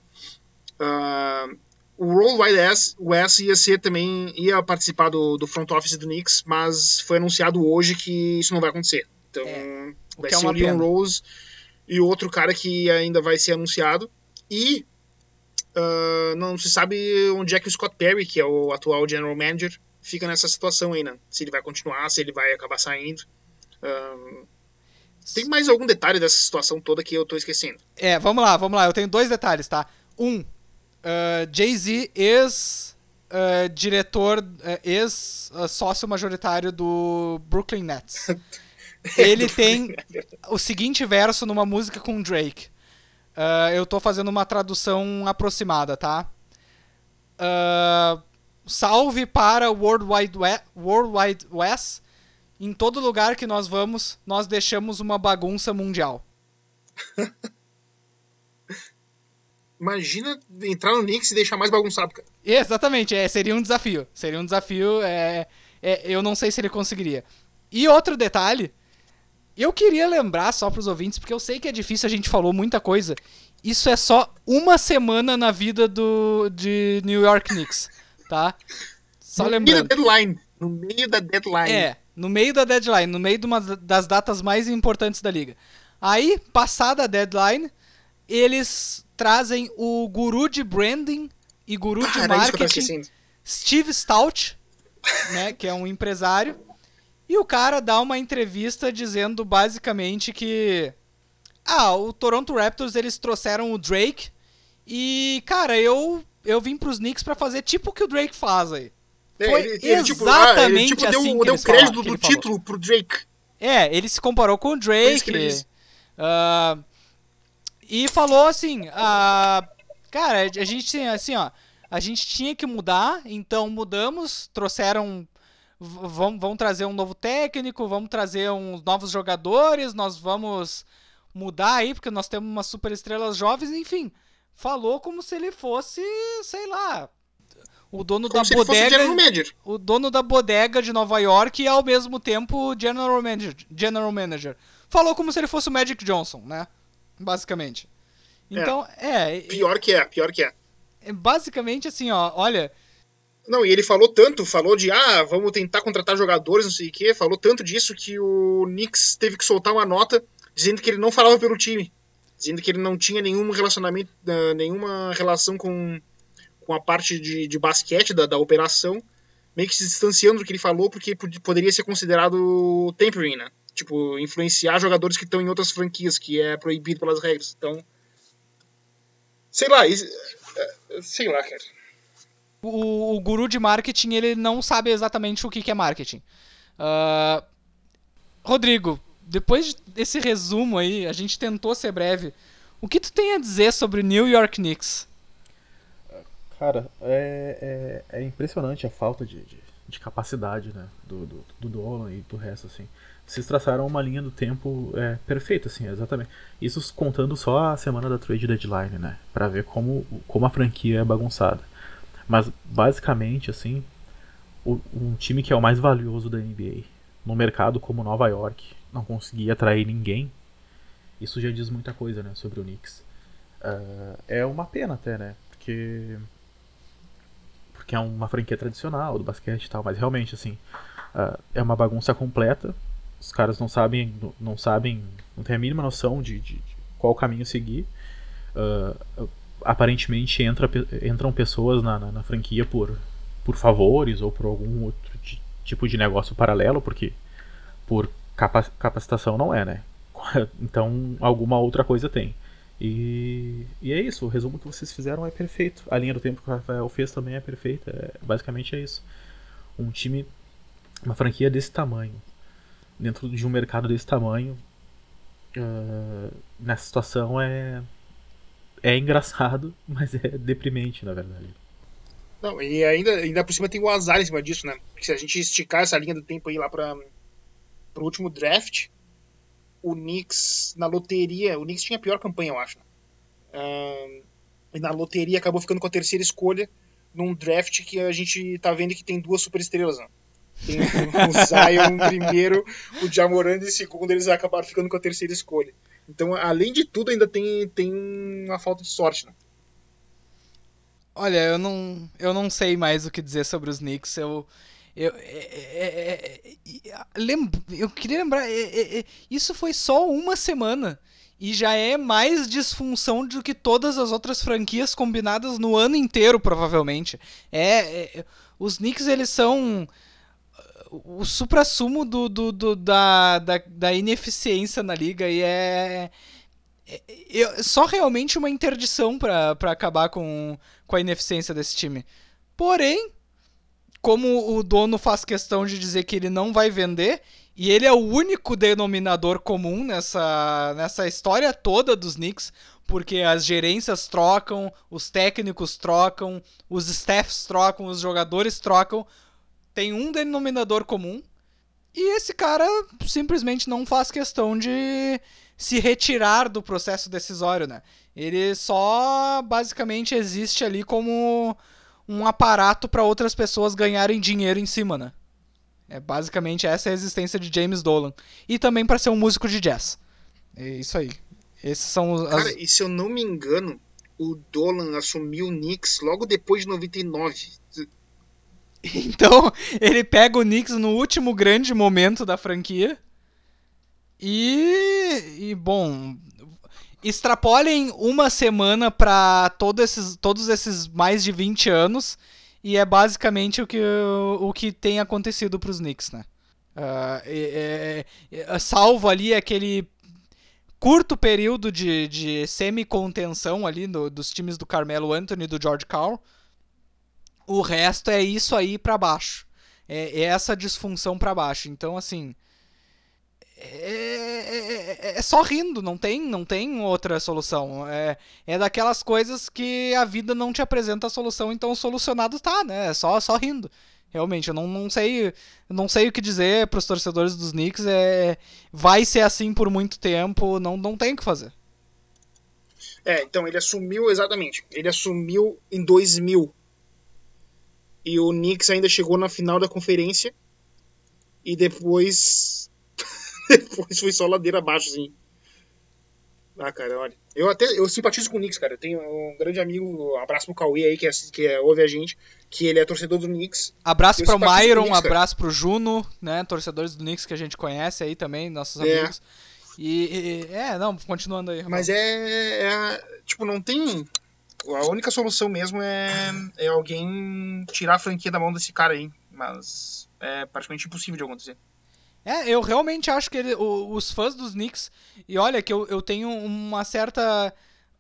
Uh, o Wide West ia ser também ia participar do, do front office do Knicks, mas foi anunciado hoje que isso não vai acontecer. Então é, vai é ser o Leon Rose e outro cara que ainda vai ser anunciado. E uh, não se sabe onde é que o Scott Perry, que é o atual general manager, fica nessa situação aí, né? Se ele vai continuar, se ele vai acabar saindo. Uh, tem mais algum detalhe dessa situação toda que eu tô esquecendo? É, vamos lá, vamos lá. Eu tenho dois detalhes, tá? Um, uh, Jay-Z, ex-diretor, uh, uh, ex-sócio majoritário do Brooklyn Nets. Ele tem o seguinte verso numa música com Drake. Eu tô fazendo uma tradução aproximada, tá? Salve para World Wide, West, World Wide West. Em todo lugar que nós vamos, nós deixamos uma bagunça mundial. Imagina entrar no Knicks e deixar mais bagunçado, cara. Exatamente, é, seria um desafio. Seria um desafio. É, é, eu não sei se ele conseguiria. E outro detalhe, Eu queria lembrar só pros ouvintes, porque eu sei que é difícil, a gente falou muita coisa. Isso é só uma semana na vida do de New York Knicks, tá? Só no lembrando. Meio da deadline. No meio da deadline. É, no meio da deadline, no meio de uma das datas mais importantes da liga. Aí, passada a deadline, eles trazem o guru de branding e guru de Ah, marketing, Steve Stout, né, que é um empresário. E o cara dá uma entrevista dizendo basicamente que ah, o Toronto Raptors eles trouxeram o Drake e cara, eu eu vim pros Knicks pra fazer tipo o que o Drake faz aí. Foi tipo, ah, exatamente tipo, assim deu, que deu crédito do ele título pro Drake. É, ele se comparou com o que Drake. ele ah, e falou assim, ah, cara, a gente tinha assim, ó, a gente tinha que mudar, então mudamos, trouxeram vão, vão trazer um novo técnico, vamos trazer uns novos jogadores, nós vamos mudar aí porque nós temos umas super estrelas jovens, enfim. Falou como se ele fosse, sei lá, o dono Como da bodega o dono da bodega de Nova York e ao mesmo tempo general manager, general manager. Falou como se ele fosse o Magic Johnson, né? Basicamente. Então, é, é, Pior que é, pior que é. é basicamente assim, ó, olha, Não, e ele falou tanto, falou de, ah, vamos tentar contratar jogadores, não sei o quê, falou tanto disso que o Knicks teve que soltar uma nota dizendo que ele não falava pelo time. Dizendo que ele não tinha nenhum relacionamento, ah, nenhuma relação com, com a parte de, de basquete da, da operação, meio que se distanciando do que ele falou, porque pod- poderia ser considerado tampering, né? Tipo, influenciar jogadores que estão em outras franquias, que é proibido pelas regras. Então, sei lá, isso- é, sei lá, cara. o, o guru de marketing, ele não sabe exatamente o que, que é marketing. Ah, Rodrigo, depois desse resumo aí, a gente tentou ser breve. O que tu tem a dizer sobre New York Knicks? Cara, é, é, é impressionante a falta de, de, de capacidade né, do, do, do Dolan e do resto, assim. Vocês traçaram uma linha do tempo é, perfeita, assim, exatamente. Isso contando só a semana da trade deadline, né? Pra ver como, como a franquia é bagunçada. Mas, basicamente, assim, o- um time que é o mais valioso da NBA, num mercado como Nova York, não conseguia atrair ninguém, isso já diz muita coisa, né, sobre o Knicks. Ah, é uma pena até, né? Porque porque é uma franquia tradicional do basquete e tal, mas realmente assim ah, é uma bagunça completa. Os caras não sabem, não sabem, não têm a mínima noção de, de- de qual caminho seguir. Ah, aparentemente entra, entram pessoas na, na, na franquia por, por favores ou por algum outro ti- tipo de negócio paralelo, porque por capa- capacitação não é, né? Então alguma outra coisa tem. E, e é isso, o resumo que vocês fizeram é perfeito. A linha do tempo que o Rafael fez também é perfeita. É, basicamente é isso. Um time, uma franquia desse tamanho, dentro de um mercado desse tamanho, ah, nessa situação é, é engraçado, mas é deprimente, na verdade. Não, e ainda, ainda por cima tem o azar em cima disso, né? Porque se a gente esticar essa linha do tempo aí lá para pro último draft, o Knicks na loteria, o Knicks tinha a pior campanha, eu acho. Ahn, e na loteria acabou ficando com a terceira escolha num draft que a gente tá vendo que tem duas superestrelas, né? Tem o Zion primeiro, o Jamoran em segundo, eles acabaram ficando com a terceira escolha. Então, além de tudo, ainda tem, tem uma falta de sorte, né? Olha, eu não, eu não sei mais o que dizer sobre os Knicks. Eu, eu, é, é, é, é, eu queria lembrar, é, é, é, isso foi só uma semana e já é mais disfunção do que todas as outras franquias combinadas no ano inteiro, provavelmente. É, é, os Knicks eles são uh, o suprassumo do, do, do- da, da, da ineficiência na liga e é, é- é só realmente uma interdição pra acabar com, com a ineficiência desse time. Porém, como o dono faz questão de dizer que ele não vai vender, e ele é o único denominador comum nessa, nessa história toda dos Knicks, porque as gerências trocam, os técnicos trocam, os staffs trocam, os jogadores trocam, tem um denominador comum, e esse cara simplesmente não faz questão de se retirar do processo decisório, né? Ele só basicamente existe ali como um aparato para outras pessoas ganharem dinheiro em cima, né? É basicamente essa é a existência de James Dolan. E também para ser um músico de jazz. É isso aí. Esses são os. Cara, e se eu não me engano, o Dolan assumiu o Knicks logo depois de 99. Então, ele pega o Knicks no último grande momento da franquia. E, e bom, extrapolem uma semana para todos esses, todos esses mais de 20 anos e é basicamente o que, o que tem acontecido para os Knicks, né? Uh, é, é, é, salvo ali aquele curto período de, de semi-contenção ali no, dos times do Carmelo Anthony e do George Carl, o resto é isso aí para baixo. É, é, essa disfunção para baixo. Então, assim, é, é, é, é, só rindo, não tem, não tem outra solução. É, é daquelas coisas que a vida não te apresenta a solução, então solucionado tá, né? É só, só rindo. Realmente, eu não, não sei não sei o que dizer para os torcedores dos Knicks. É, vai ser assim por muito tempo, não, não tem o que fazer. É, então ele assumiu exatamente. Ele assumiu em 2000. E o Knicks ainda chegou na final da conferência. E depois Depois foi só ladeira abaixo, assim. Ah, cara, olha. Eu até eu simpatizo com o Knicks, cara. Eu tenho um grande amigo, um abraço pro Cauê aí, que, é, que é, ouve a gente, que ele é torcedor do Knicks. Abraço pro Myron, Knicks, abraço pro Juno, né? Torcedores do Knicks que a gente conhece aí também, nossos é. amigos. E, e, é, não, continuando aí. Mas é, é, Tipo, não tem. A única solução mesmo é, é alguém tirar a franquia da mão desse cara aí. Mas é praticamente impossível de acontecer. É, eu realmente acho que ele, os fãs dos Knicks. E olha que eu, eu tenho uma certa.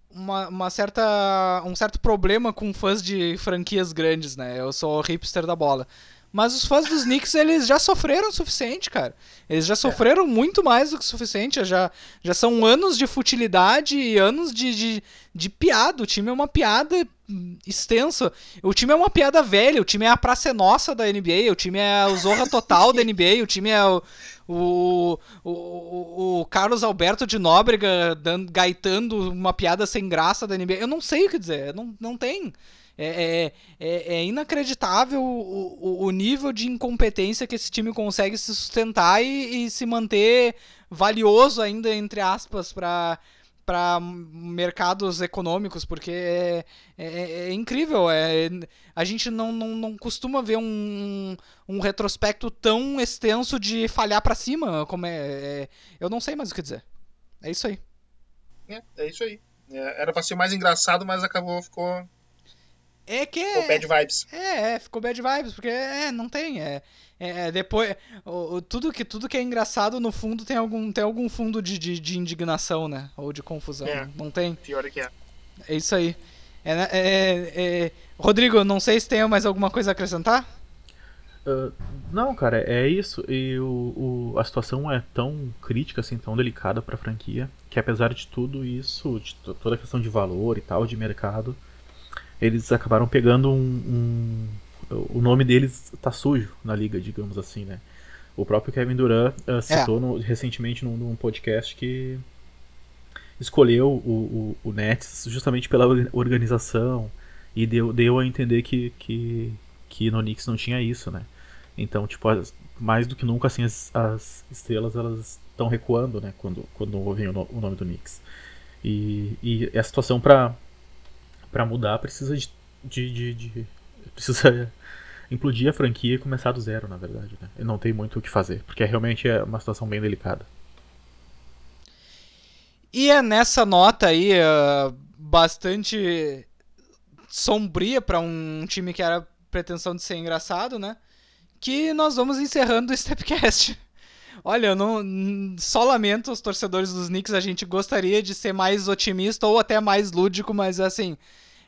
Uma, uma certa. um certo problema com fãs de franquias grandes, né? Eu sou hipster da bola. Mas os fãs dos Knicks, eles já sofreram o suficiente, cara. Eles já é. sofreram é. muito mais do que o suficiente. Já, já são anos de futilidade e anos de, de, de piada. O time é uma piada extensa. O time é uma piada velha. O time é a Praça Nossa da NBA. O time é o Zorra Total da NBA. O time é o, o, o, o Carlos Alberto de Nóbrega dando, gaitando uma piada sem graça da NBA. Eu não sei o que dizer. Não, não tem. É, é, é, é inacreditável o, o, o, nível de incompetência que esse time consegue se sustentar e, e se manter valioso ainda, entre aspas, para para mercados econômicos, porque é, é, é, incrível. É, a gente não, não, não costuma ver um, um retrospecto tão extenso de falhar para cima. como é, é, Eu não sei mais o que dizer. É isso aí. É, é isso aí. É, era para ser mais engraçado, mas acabou, ficou é que. Ficou bad vibes. É, é, ficou bad vibes, porque é, não tem. É, é, é depois. O, o, tudo, que, tudo que é engraçado, no fundo, tem algum, tem algum fundo de, de, de indignação, né? Ou de confusão. É, não tem? Pior que é. É isso aí. É, né, é, é, Rodrigo, não sei se tem mais alguma coisa a acrescentar? Uh, não, cara, é isso. E o, o, a situação é tão crítica, assim, tão delicada pra franquia, que apesar de tudo isso, de toda a questão de valor e tal, de mercado, eles acabaram pegando um, um, o nome deles tá sujo na liga, digamos assim, né? O próprio Kevin Durant uh, citou é. no, recentemente num, num, podcast que escolheu o, o, o, Nets justamente pela organização e deu, deu a entender que, que, que no Knicks não tinha isso, né? Então, tipo, as, mais do que nunca, assim, as, as estrelas elas estão recuando, né? Quando, quando ouvem o, no, o nome do Knicks. E, e a situação para para mudar precisa de, de, de, de, precisa implodir a franquia e começar do zero, na verdade. Né? E não tem muito o que fazer, porque realmente é uma situação bem delicada. E é nessa nota aí uh, bastante sombria para um time que era pretensão de ser engraçado, né? Que nós vamos encerrando o Stepcast. Olha, eu não só lamento os torcedores dos Knicks, a gente gostaria de ser mais otimista ou até mais lúdico, mas assim,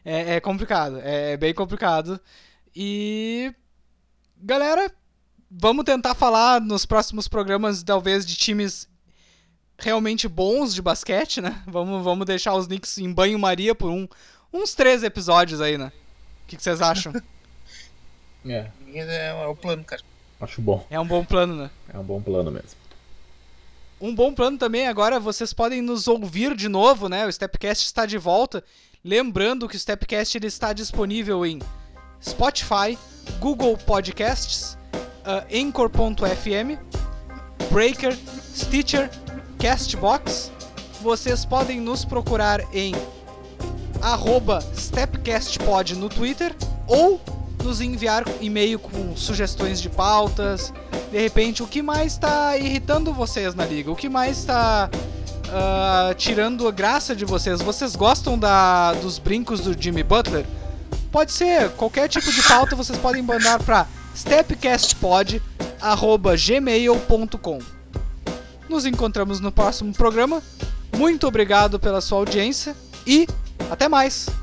é, é complicado, é, é bem complicado. E galera, vamos tentar falar nos próximos programas talvez de times realmente bons de basquete, né? Vamos, vamos deixar os Knicks em banho-maria por um, uns três episódios aí, né? O que, que vocês acham? é. É o plano, cara. Acho bom. É um bom plano, né? É um bom plano mesmo. Um bom plano também, agora vocês podem nos ouvir de novo, né? O Stepcast está de volta. Lembrando que o Stepcast ele está disponível em Spotify, Google Podcasts, uh, Anchor.fm, Breaker, Stitcher, Castbox. Vocês podem nos procurar em StepcastPod no Twitter ou nos enviar e-mail com sugestões de pautas. De repente, o que mais está irritando vocês na liga? O que mais está uh, tirando a graça de vocês? Vocês gostam da, dos brincos do Jimmy Butler? Pode ser, qualquer tipo de pauta vocês podem mandar para stepcastpod.gmail.com Nos encontramos no próximo programa. Muito obrigado pela sua audiência e até mais!